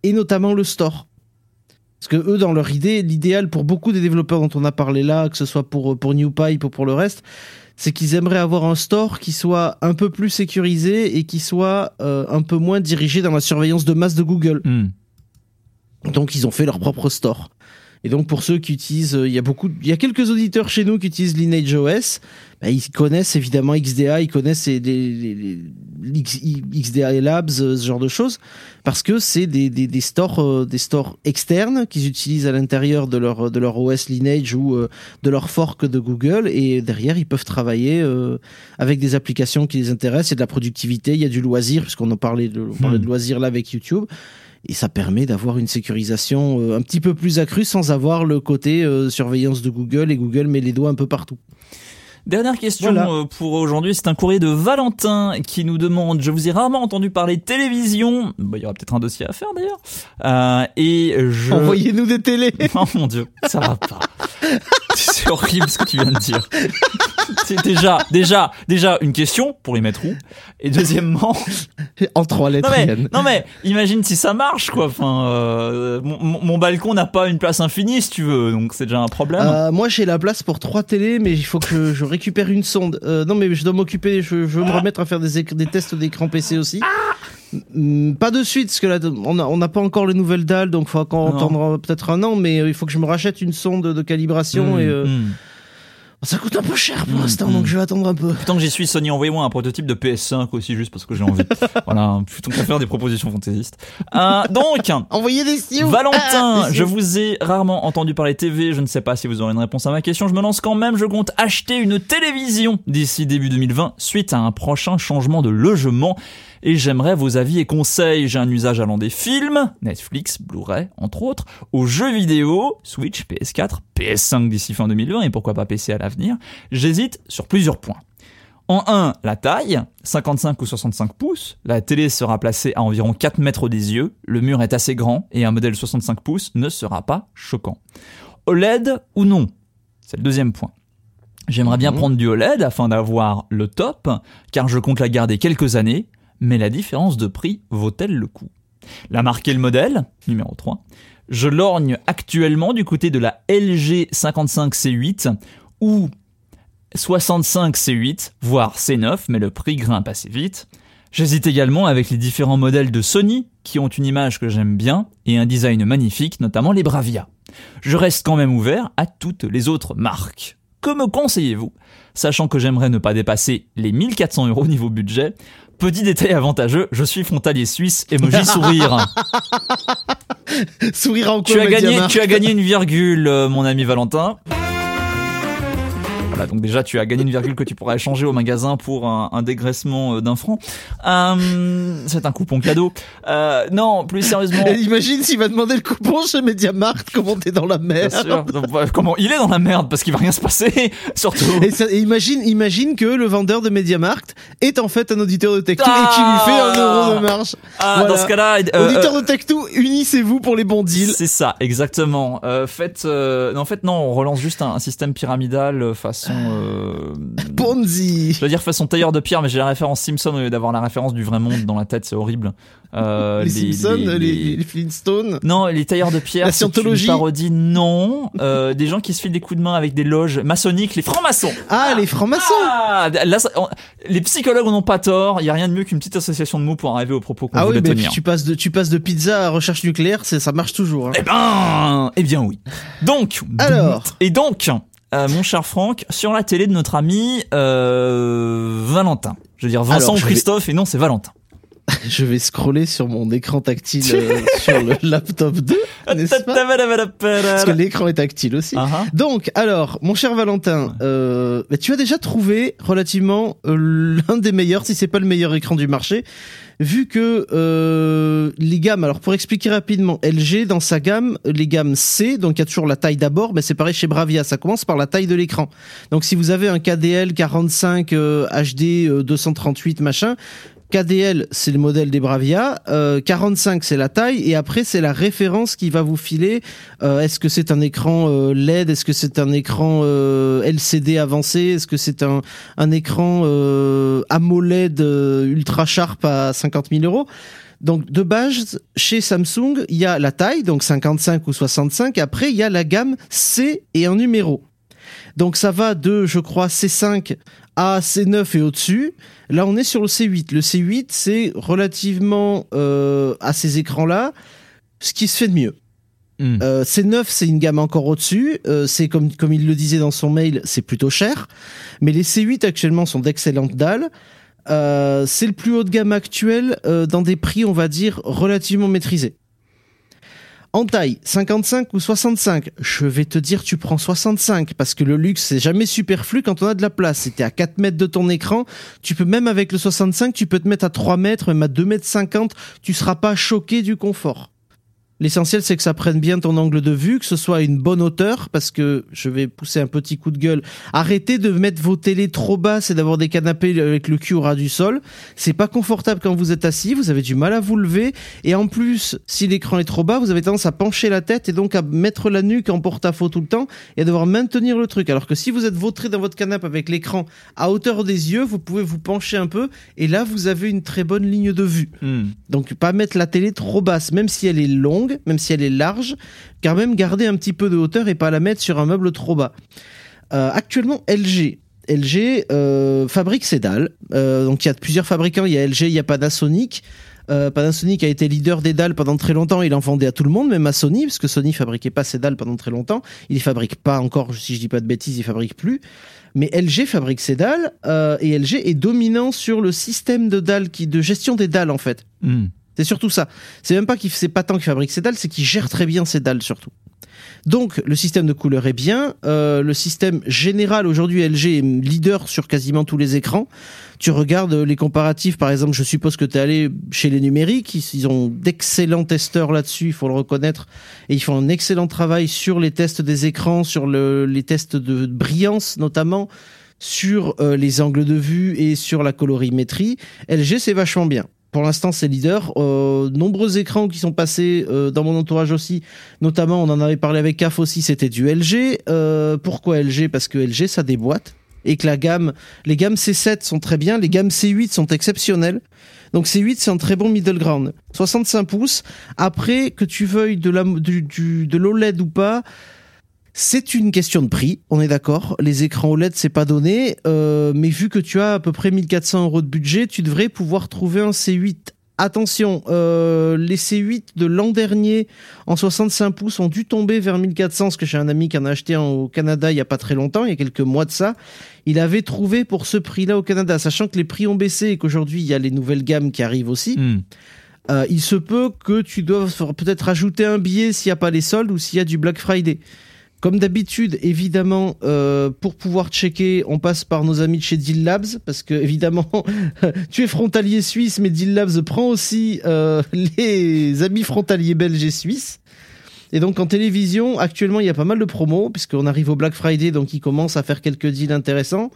et notamment le store. Parce que eux, dans leur idée, l'idéal pour beaucoup des développeurs dont on a parlé là, que ce soit pour, pour NewPipe ou pour le reste, c'est qu'ils aimeraient avoir un store qui soit un peu plus sécurisé et qui soit euh, un peu moins dirigé dans la surveillance de masse de Google. Hmm. Donc ils ont fait leur propre store. Et donc pour ceux qui utilisent, euh, il y a beaucoup, il y a quelques auditeurs chez nous qui utilisent Lineage OS. Bah, ils connaissent évidemment XDA, ils connaissent les, les- les- les X- XDA Labs, euh, ce genre de choses, parce que c'est des, des, des stores, euh, des stores externes qu'ils utilisent à l'intérieur de leur de leur OS Lineage ou de leur fork de Google. Et derrière, ils peuvent travailler avec des applications qui les intéressent. Il y a de la productivité, il y a du loisir, puisqu'on en parlait de, on parlait de loisir là avec YouTube. Et ça permet d'avoir une sécurisation euh, un petit peu plus accrue sans avoir le côté euh, surveillance de Google et Google met les doigts un peu partout. Dernière question Voilà. euh, pour aujourd'hui, c'est un courrier de Valentin qui nous demande, je vous ai rarement entendu parler de télévision, Bah, il y aura peut-être un dossier à faire d'ailleurs, Euh, et je... Envoyez-nous des télés Oh mon dieu, ça va pas. C'est horrible ce que tu viens de dire. C'est déjà, déjà, déjà une question pour y mettre où? Et deuxièmement, en trois lettres. non mais, non mais, imagine si ça marche quoi. Enfin, euh, mon, balcon n'a pas une place infinie si tu veux, donc c'est déjà un problème. Euh, moi j'ai la place pour trois télés, mais il faut que je, je récupère une sonde. Euh, non mais je dois m'occuper, je, je veux me remettre à faire des, des tests d'écran PC aussi. Pas de suite, parce que là on n'a pas encore les nouvelles dalles, donc il faut qu'on Non. attendre peut-être un an, mais il faut que je me rachète une sonde de calibration Hmm, et hmm. Ça coûte un peu cher pour Mm, l'instant, mm. donc je vais attendre un peu. Tant que j'y suis, Sony, envoyez-moi un prototype de PS5 aussi, juste parce que j'ai envie. voilà, plutôt qu'à faire des propositions fantaisistes. Euh, donc, Envoyez des sioux Valentin, Ah, des je vous ai rarement entendu parler TV, je ne sais pas si vous aurez une réponse à ma question, je me lance quand même, je compte acheter une télévision d'ici début 2020 suite à un prochain changement de logement et j'aimerais vos avis et conseils. J'ai un usage allant des films, Netflix, Blu-ray, entre autres, aux jeux vidéo, Switch, PS4, PS5 d'ici fin 2020 et pourquoi pas PC à l'avenir. J'hésite sur plusieurs points. En 1, la taille, 55 ou 65 pouces. La télé sera placée à environ 4 mètres des yeux. Le mur est assez grand et un modèle 65 pouces ne sera pas choquant. OLED ou non? C'est le deuxième point. J'aimerais bien Mhm. prendre du OLED afin d'avoir le top, car je compte la garder quelques années, mais la différence de prix vaut-elle le coup? La marque et le modèle, numéro 3. Je lorgne actuellement du côté de la LG 55C8 ou 65 C8, voire C9, mais le prix grimpe assez vite. J'hésite également avec les différents modèles de Sony qui ont une image que j'aime bien et un design magnifique, notamment les Bravia. Je reste quand même ouvert à toutes les autres marques. Que me conseillez-vous? Sachant que j'aimerais ne pas dépasser les 1400 euros niveau budget. Petit détail avantageux, je suis frontalier suisse, emoji sourire. Sourire en quoi, tu as gagné, tu as gagné une virgule, euh, mon ami Valentin. Voilà, donc déjà tu as gagné une virgule que tu pourras échanger au magasin pour un, un dégraissement euh, d'un franc. Euh, c'est un coupon cadeau. Euh, non, plus sérieusement. Imagine s'il va demander le coupon chez Mediamarkt, comment t'es dans la Bien merde. sûr. Donc, voilà, comment il est dans la merde parce qu'il va rien se passer, surtout. Et, ça- et imagine, imagine que le vendeur de Mediamarkt est en fait un auditeur de Tech2 Ah et qui lui fait un euro de marge. Ah, Voilà. dans ce cas-là, euh, Auditeur euh, de Tech2, unissez-vous pour les bons deals. c'est ça, exactement. Faites, euh, non, en fait, non, on relance juste un, un système pyramidal euh, façon. Euh, Ponzi. je veux dire façon tailleur de pierre, mais j'ai la référence Simpson au lieu d'avoir la référence du vrai monde dans la tête, c'est horrible. Euh, les, Simpsons, les, les Flintstones. Non, les tailleurs de pierre, La scientologie. parodie, non. Euh, des gens qui se filent des coups de main avec des loges maçonniques, les francs-maçons. Ah, les francs-maçons. Ah, là, on- les psychologues n'ont pas tort. Il y a rien de mieux qu'une petite association de mots pour arriver au propos qu'on Ah oui, mais tenir. tu passes de tu passes de pizza à recherche nucléaire, ça marche toujours. hein. Eh ben, eh bien oui. Donc, Alors. et donc, euh, mon cher Franck, sur la télé de notre ami euh, Valentin. Je veux dire Vincent Alors, ou vais- Christophe, et non, c'est Valentin. Je vais scroller sur mon écran tactile euh, sur le laptop 2, n'est-ce pas Parce que l'écran est tactile aussi. Ah, ah. Donc, alors, mon cher Valentin, euh, bah, tu as déjà trouvé relativement l'un des meilleurs, si c'est pas le meilleur écran du marché, vu que euh, les gammes, alors pour expliquer rapidement, LG dans sa gamme, les gammes C, donc il y a toujours la taille d'abord, mais c'est pareil chez Bravia, ça commence par la taille de l'écran. Donc si vous avez un KDL 45 euh, HD euh, 238 machin, KDL, c'est le modèle des Bravia. Euh, 45, c'est la taille. Et après, c'est la référence qui va vous filer. Euh, Est-ce que c'est un écran euh, LED Est-ce que c'est un écran euh, LCD avancé? Est-ce que c'est un, un écran euh, AMOLED ultra sharp à 50 000 euros? Donc de base, chez Samsung, il y a la taille, donc 55 ou 65. Après, il y a la gamme C et un numéro. Donc ça va de, je crois, C5 à C9 et au-dessus. Là, on est sur le C8. Le C8, c'est relativement euh, à ces écrans-là ce qui se fait de mieux. Hmm. Euh, C9, c'est une gamme encore au-dessus. Euh, c'est comme, comme il le disait dans son mail, c'est plutôt cher. Mais les C8 actuellement sont d'excellentes dalles. Euh, c'est le plus haut de gamme actuel euh, dans des prix, on va dire, relativement maîtrisés. En taille, 55 ou 65 Je vais te dire, tu prends 65 parce que le luxe, c'est jamais superflu quand on a de la place. C'était à 4 mètres de ton écran. Tu peux même avec le 65, tu peux te mettre à 3 mètres, même à 2 mètres 50. Tu seras pas choqué du confort. L'essentiel, c'est que ça prenne bien ton angle de vue, que ce soit à une bonne hauteur, parce que je vais pousser un petit coup de gueule. Arrêtez de mettre vos télés trop basses et d'avoir des canapés avec le cul au ras du sol. C'est pas confortable quand vous êtes assis, vous avez du mal à vous lever, et en plus, si l'écran est trop bas, vous avez tendance à pencher la tête et donc à mettre la nuque en porte-à-faux tout le temps et à devoir maintenir le truc. Alors que si vous êtes vautré dans votre canapé avec l'écran à hauteur des yeux, vous pouvez vous pencher un peu, et là, vous avez une très bonne ligne de vue. Hmm. Donc pas mettre la télé trop basse, même si elle est longue, même si elle est large, car même garder un petit peu de hauteur et pas la mettre sur un meuble trop bas. Euh, actuellement, LG. LG euh, fabrique ses dalles. Euh, donc il y a plusieurs fabricants. Il y a LG, il y a Panasonic. Panasonic a été leader des dalles pendant très longtemps. Il en vendait à tout le monde, même à Sony, parce que Sony fabriquait pas ses dalles pendant très longtemps. Il les fabrique pas encore, si je dis pas de bêtises, il fabrique plus. Mais LG fabrique ses dalles et LG est dominant sur le système de dalles qui, de gestion des dalles en fait. Hmm. C'est surtout ça. C'est même pas qu'il c'est pas tant qu'il fabrique ses dalles, c'est qu'il gère très bien ses dalles surtout. Donc le système de couleur est bien. Euh, le système général aujourd'hui LG est leader sur quasiment tous les écrans. Tu regardes les comparatifs, par exemple, je suppose que tu es allé chez les numériques, ils, ont d'excellents testeurs là-dessus, il faut le reconnaître, et ils font un excellent travail sur les tests des écrans, sur le- les tests de brillance notamment, sur euh, les angles de vue et sur la colorimétrie. LG c'est vachement bien. Pour l'instant, c'est leader. Euh, nombreux écrans qui sont passés euh, dans mon entourage aussi. Notamment, on en avait parlé avec CAF aussi, c'était du LG. Euh, pourquoi LG Parce que LG, ça déboîte. Et que la gamme, les gammes C7 sont très bien, les gammes C8 sont exceptionnelles. Donc C8, c'est un très bon middle ground. 65 pouces. Après, que tu veuilles de l'OLED ou pas, c'est une question de prix, on est d'accord. Les écrans OLED, c'est pas donné, euh, mais vu que tu as à peu près 1400 euros de budget, tu devrais pouvoir trouver un C8 attention, euh, les C8 de l'an dernier en 65 pouces ont dû tomber vers 1400, parce que j'ai un ami qui en a acheté un au Canada il y a pas très longtemps, il y a quelques mois de ça. Il avait trouvé pour ce prix-là au Canada, sachant que les prix ont baissé et qu'aujourd'hui il y a les nouvelles gammes qui arrivent aussi. Hmm. Euh, il se peut que tu doives peut-être rajouter un billet s'il n'y a pas les soldes ou s'il y a du Black Friday. Comme d'habitude, évidemment, euh, pour pouvoir checker, on passe par nos amis de chez Deal Labs, parce que évidemment, tu es frontalier suisse, mais Deal Labs prend aussi euh, les amis frontaliers belges et suisses. Et donc en télévision, actuellement, il y a pas mal de promos, puisqu'on arrive au Black Friday, donc ils commencent à faire quelques deals intéressants.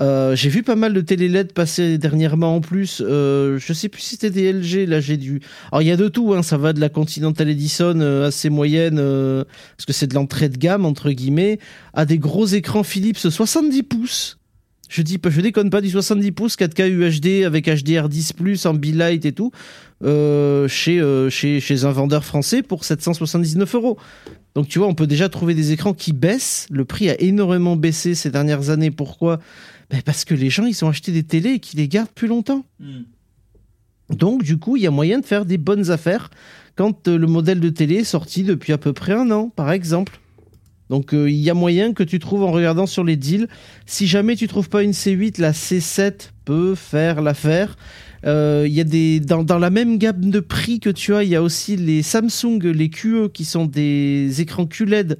Euh, j'ai vu pas mal de télé LED passer dernièrement en plus. Euh, je sais plus si c'était des LG. Là, j'ai dû. Alors il y a de tout. Hein, ça va de la Continental Edison euh, assez moyenne, parce que c'est de l'entrée de gamme entre guillemets, à des gros écrans Philips 70 pouces. Je dis pas, je déconne pas du 70 pouces 4K UHD avec HDR10+ en et tout, chez, chez chez un vendeur français pour 779 euros. Donc tu vois, on peut déjà trouver des écrans qui baissent. Le prix a énormément baissé ces dernières années. Pourquoi? Ben Parce que les gens, ils ont acheté des télés et qui les gardent plus longtemps. Donc du coup, il y a moyen de faire des bonnes affaires quand euh, le modèle de télé est sorti depuis à peu près un an, par exemple. Donc euh, il y a moyen que tu trouves en regardant sur les deals. Si jamais tu trouves pas une C8, la C7 peut faire l'affaire. Euh, Il y a des dans, dans la même gamme de prix que tu as, il y a aussi les Samsung, les QE qui sont des écrans QLED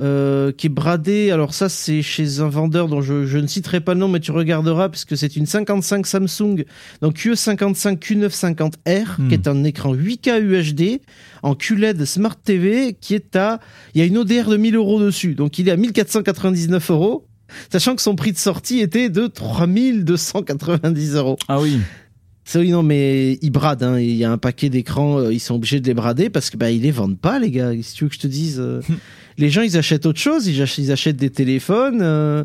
euh, qui est bradé. Alors ça, c'est chez un vendeur dont je, je ne citerai pas le nom, mais tu regarderas puisque c'est une 55 Samsung, donc QE55 Q950R, Hmm. qui est un écran 8K UHD en QLED Smart TV, qui est à, il y a une ODR de 1000 euros dessus, donc il est à 1499 euros. Sachant que son prix de sortie était de 3290 euros. Ah oui. C'est oui, non, mais ils bradent. hein. Il y a un paquet d'écrans, euh, ils sont obligés de les brader parce que bah ils les vendent pas, les gars. Si tu veux que je te dise, euh, les gens ils achètent autre chose. Ils achètent, ils achètent des téléphones, euh,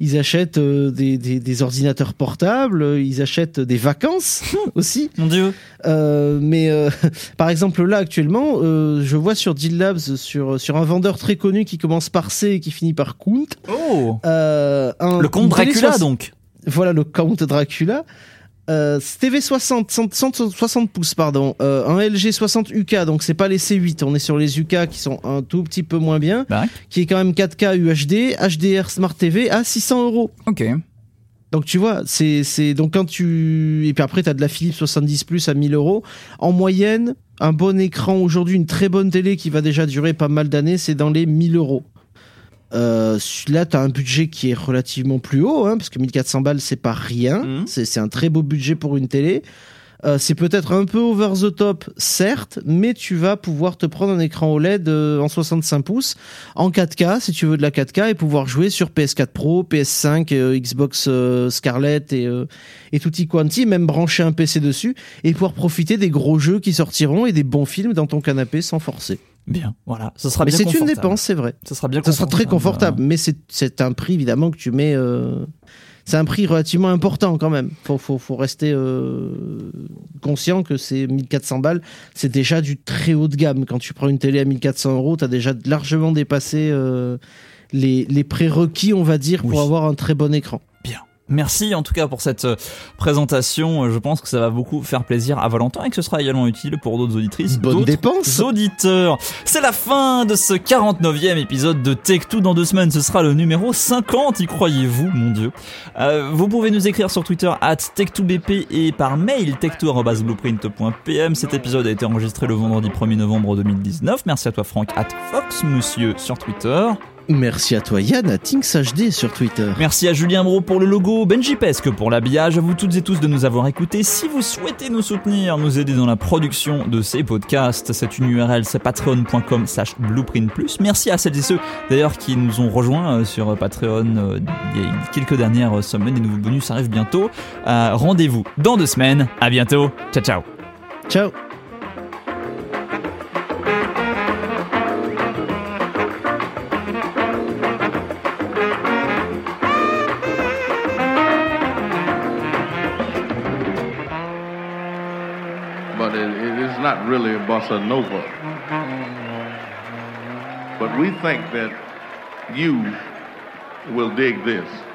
ils achètent euh, des, des, des ordinateurs portables, euh, ils achètent des vacances aussi. Mon Dieu. Mais par exemple là actuellement, je vois sur Deal Labs sur sur un vendeur très connu qui commence par C et qui finit par Count. Oh. un- Le comte Dracula donc. voilà le Count Dracula. Euh, TV 60, 100 60 pouces, pardon. Euh, un LG 60 UK, donc c'est pas les C8, on est sur les UK qui sont un tout petit peu moins bien, Bah ouais. qui est quand même 4K UHD, HDR Smart TV à 600 euros. Ok. Donc tu vois, c'est c'est donc quand tu et puis après t'as de la Philips 70 plus à 1000 euros. En moyenne, un bon écran aujourd'hui, une très bonne télé qui va déjà durer pas mal d'années, c'est dans les 1000 euros. Euh, là, tu as un budget qui est relativement plus haut, hein, parce que 1400 balles, c'est pas rien. Mhm. C'est un très beau budget pour une télé. Euh, c'est peut-être un peu over the top, certes, mais tu vas pouvoir te prendre un écran OLED euh, en 65 pouces, en 4K, si tu veux de la 4K, et pouvoir jouer sur PS4 Pro, PS5, euh, Xbox euh, Scarlett et, euh, et tutti quanti, même brancher un PC dessus, et pouvoir profiter des gros jeux qui sortiront et des bons films dans ton canapé sans forcer. Bien. Voilà. Ce sera Mais bien c'est une dépense, c'est vrai. Ce sera bien Ça sera très confortable, mais c'est- un prix évidemment que tu mets. euh, c'est un prix relativement important quand même. Faut, faut, faut rester euh, conscient que c'est 1400 balles. C'est déjà du très haut de gamme. Quand tu prends une télé à 1400 euros, tu as déjà largement dépassé euh, les, les prérequis, on va dire, pour avoir un très bon écran. Merci en tout cas pour cette euh, présentation. Euh, Je pense que ça va beaucoup faire plaisir à Valentin et que ce sera également utile pour d'autres auditrices. Bonne dépense. auditeurs. C'est la fin de ce 49e épisode de Tech2 dans deux semaines. Ce sera le numéro 50, y croyez-vous, mon dieu. Euh, vous pouvez nous écrire sur Twitter at Tech2BP et par mail tech2.blueprint.pm. Cet épisode a été enregistré le vendredi 1er novembre 2019. Merci à toi Franck at Fox Monsieur sur Twitter. Merci à toi Yann, à Tinks HD sur Twitter. Merci à Julien Bro pour le logo, Benji Pesque pour l'habillage, à vous toutes et tous de nous avoir écoutés. Si vous souhaitez nous soutenir, nous aider dans la production de ces podcasts, c'est une URL, c'est patreon.com slash blueprint plus. Merci à celles et ceux d'ailleurs qui nous ont rejoints euh, sur Patreon euh, il y a quelques dernières semaines, des nouveaux bonus arrivent bientôt. Euh, Rendez-vous dans deux semaines, à bientôt, ciao ciao Ciao. Not really a bossa nova. But we think that you will dig this.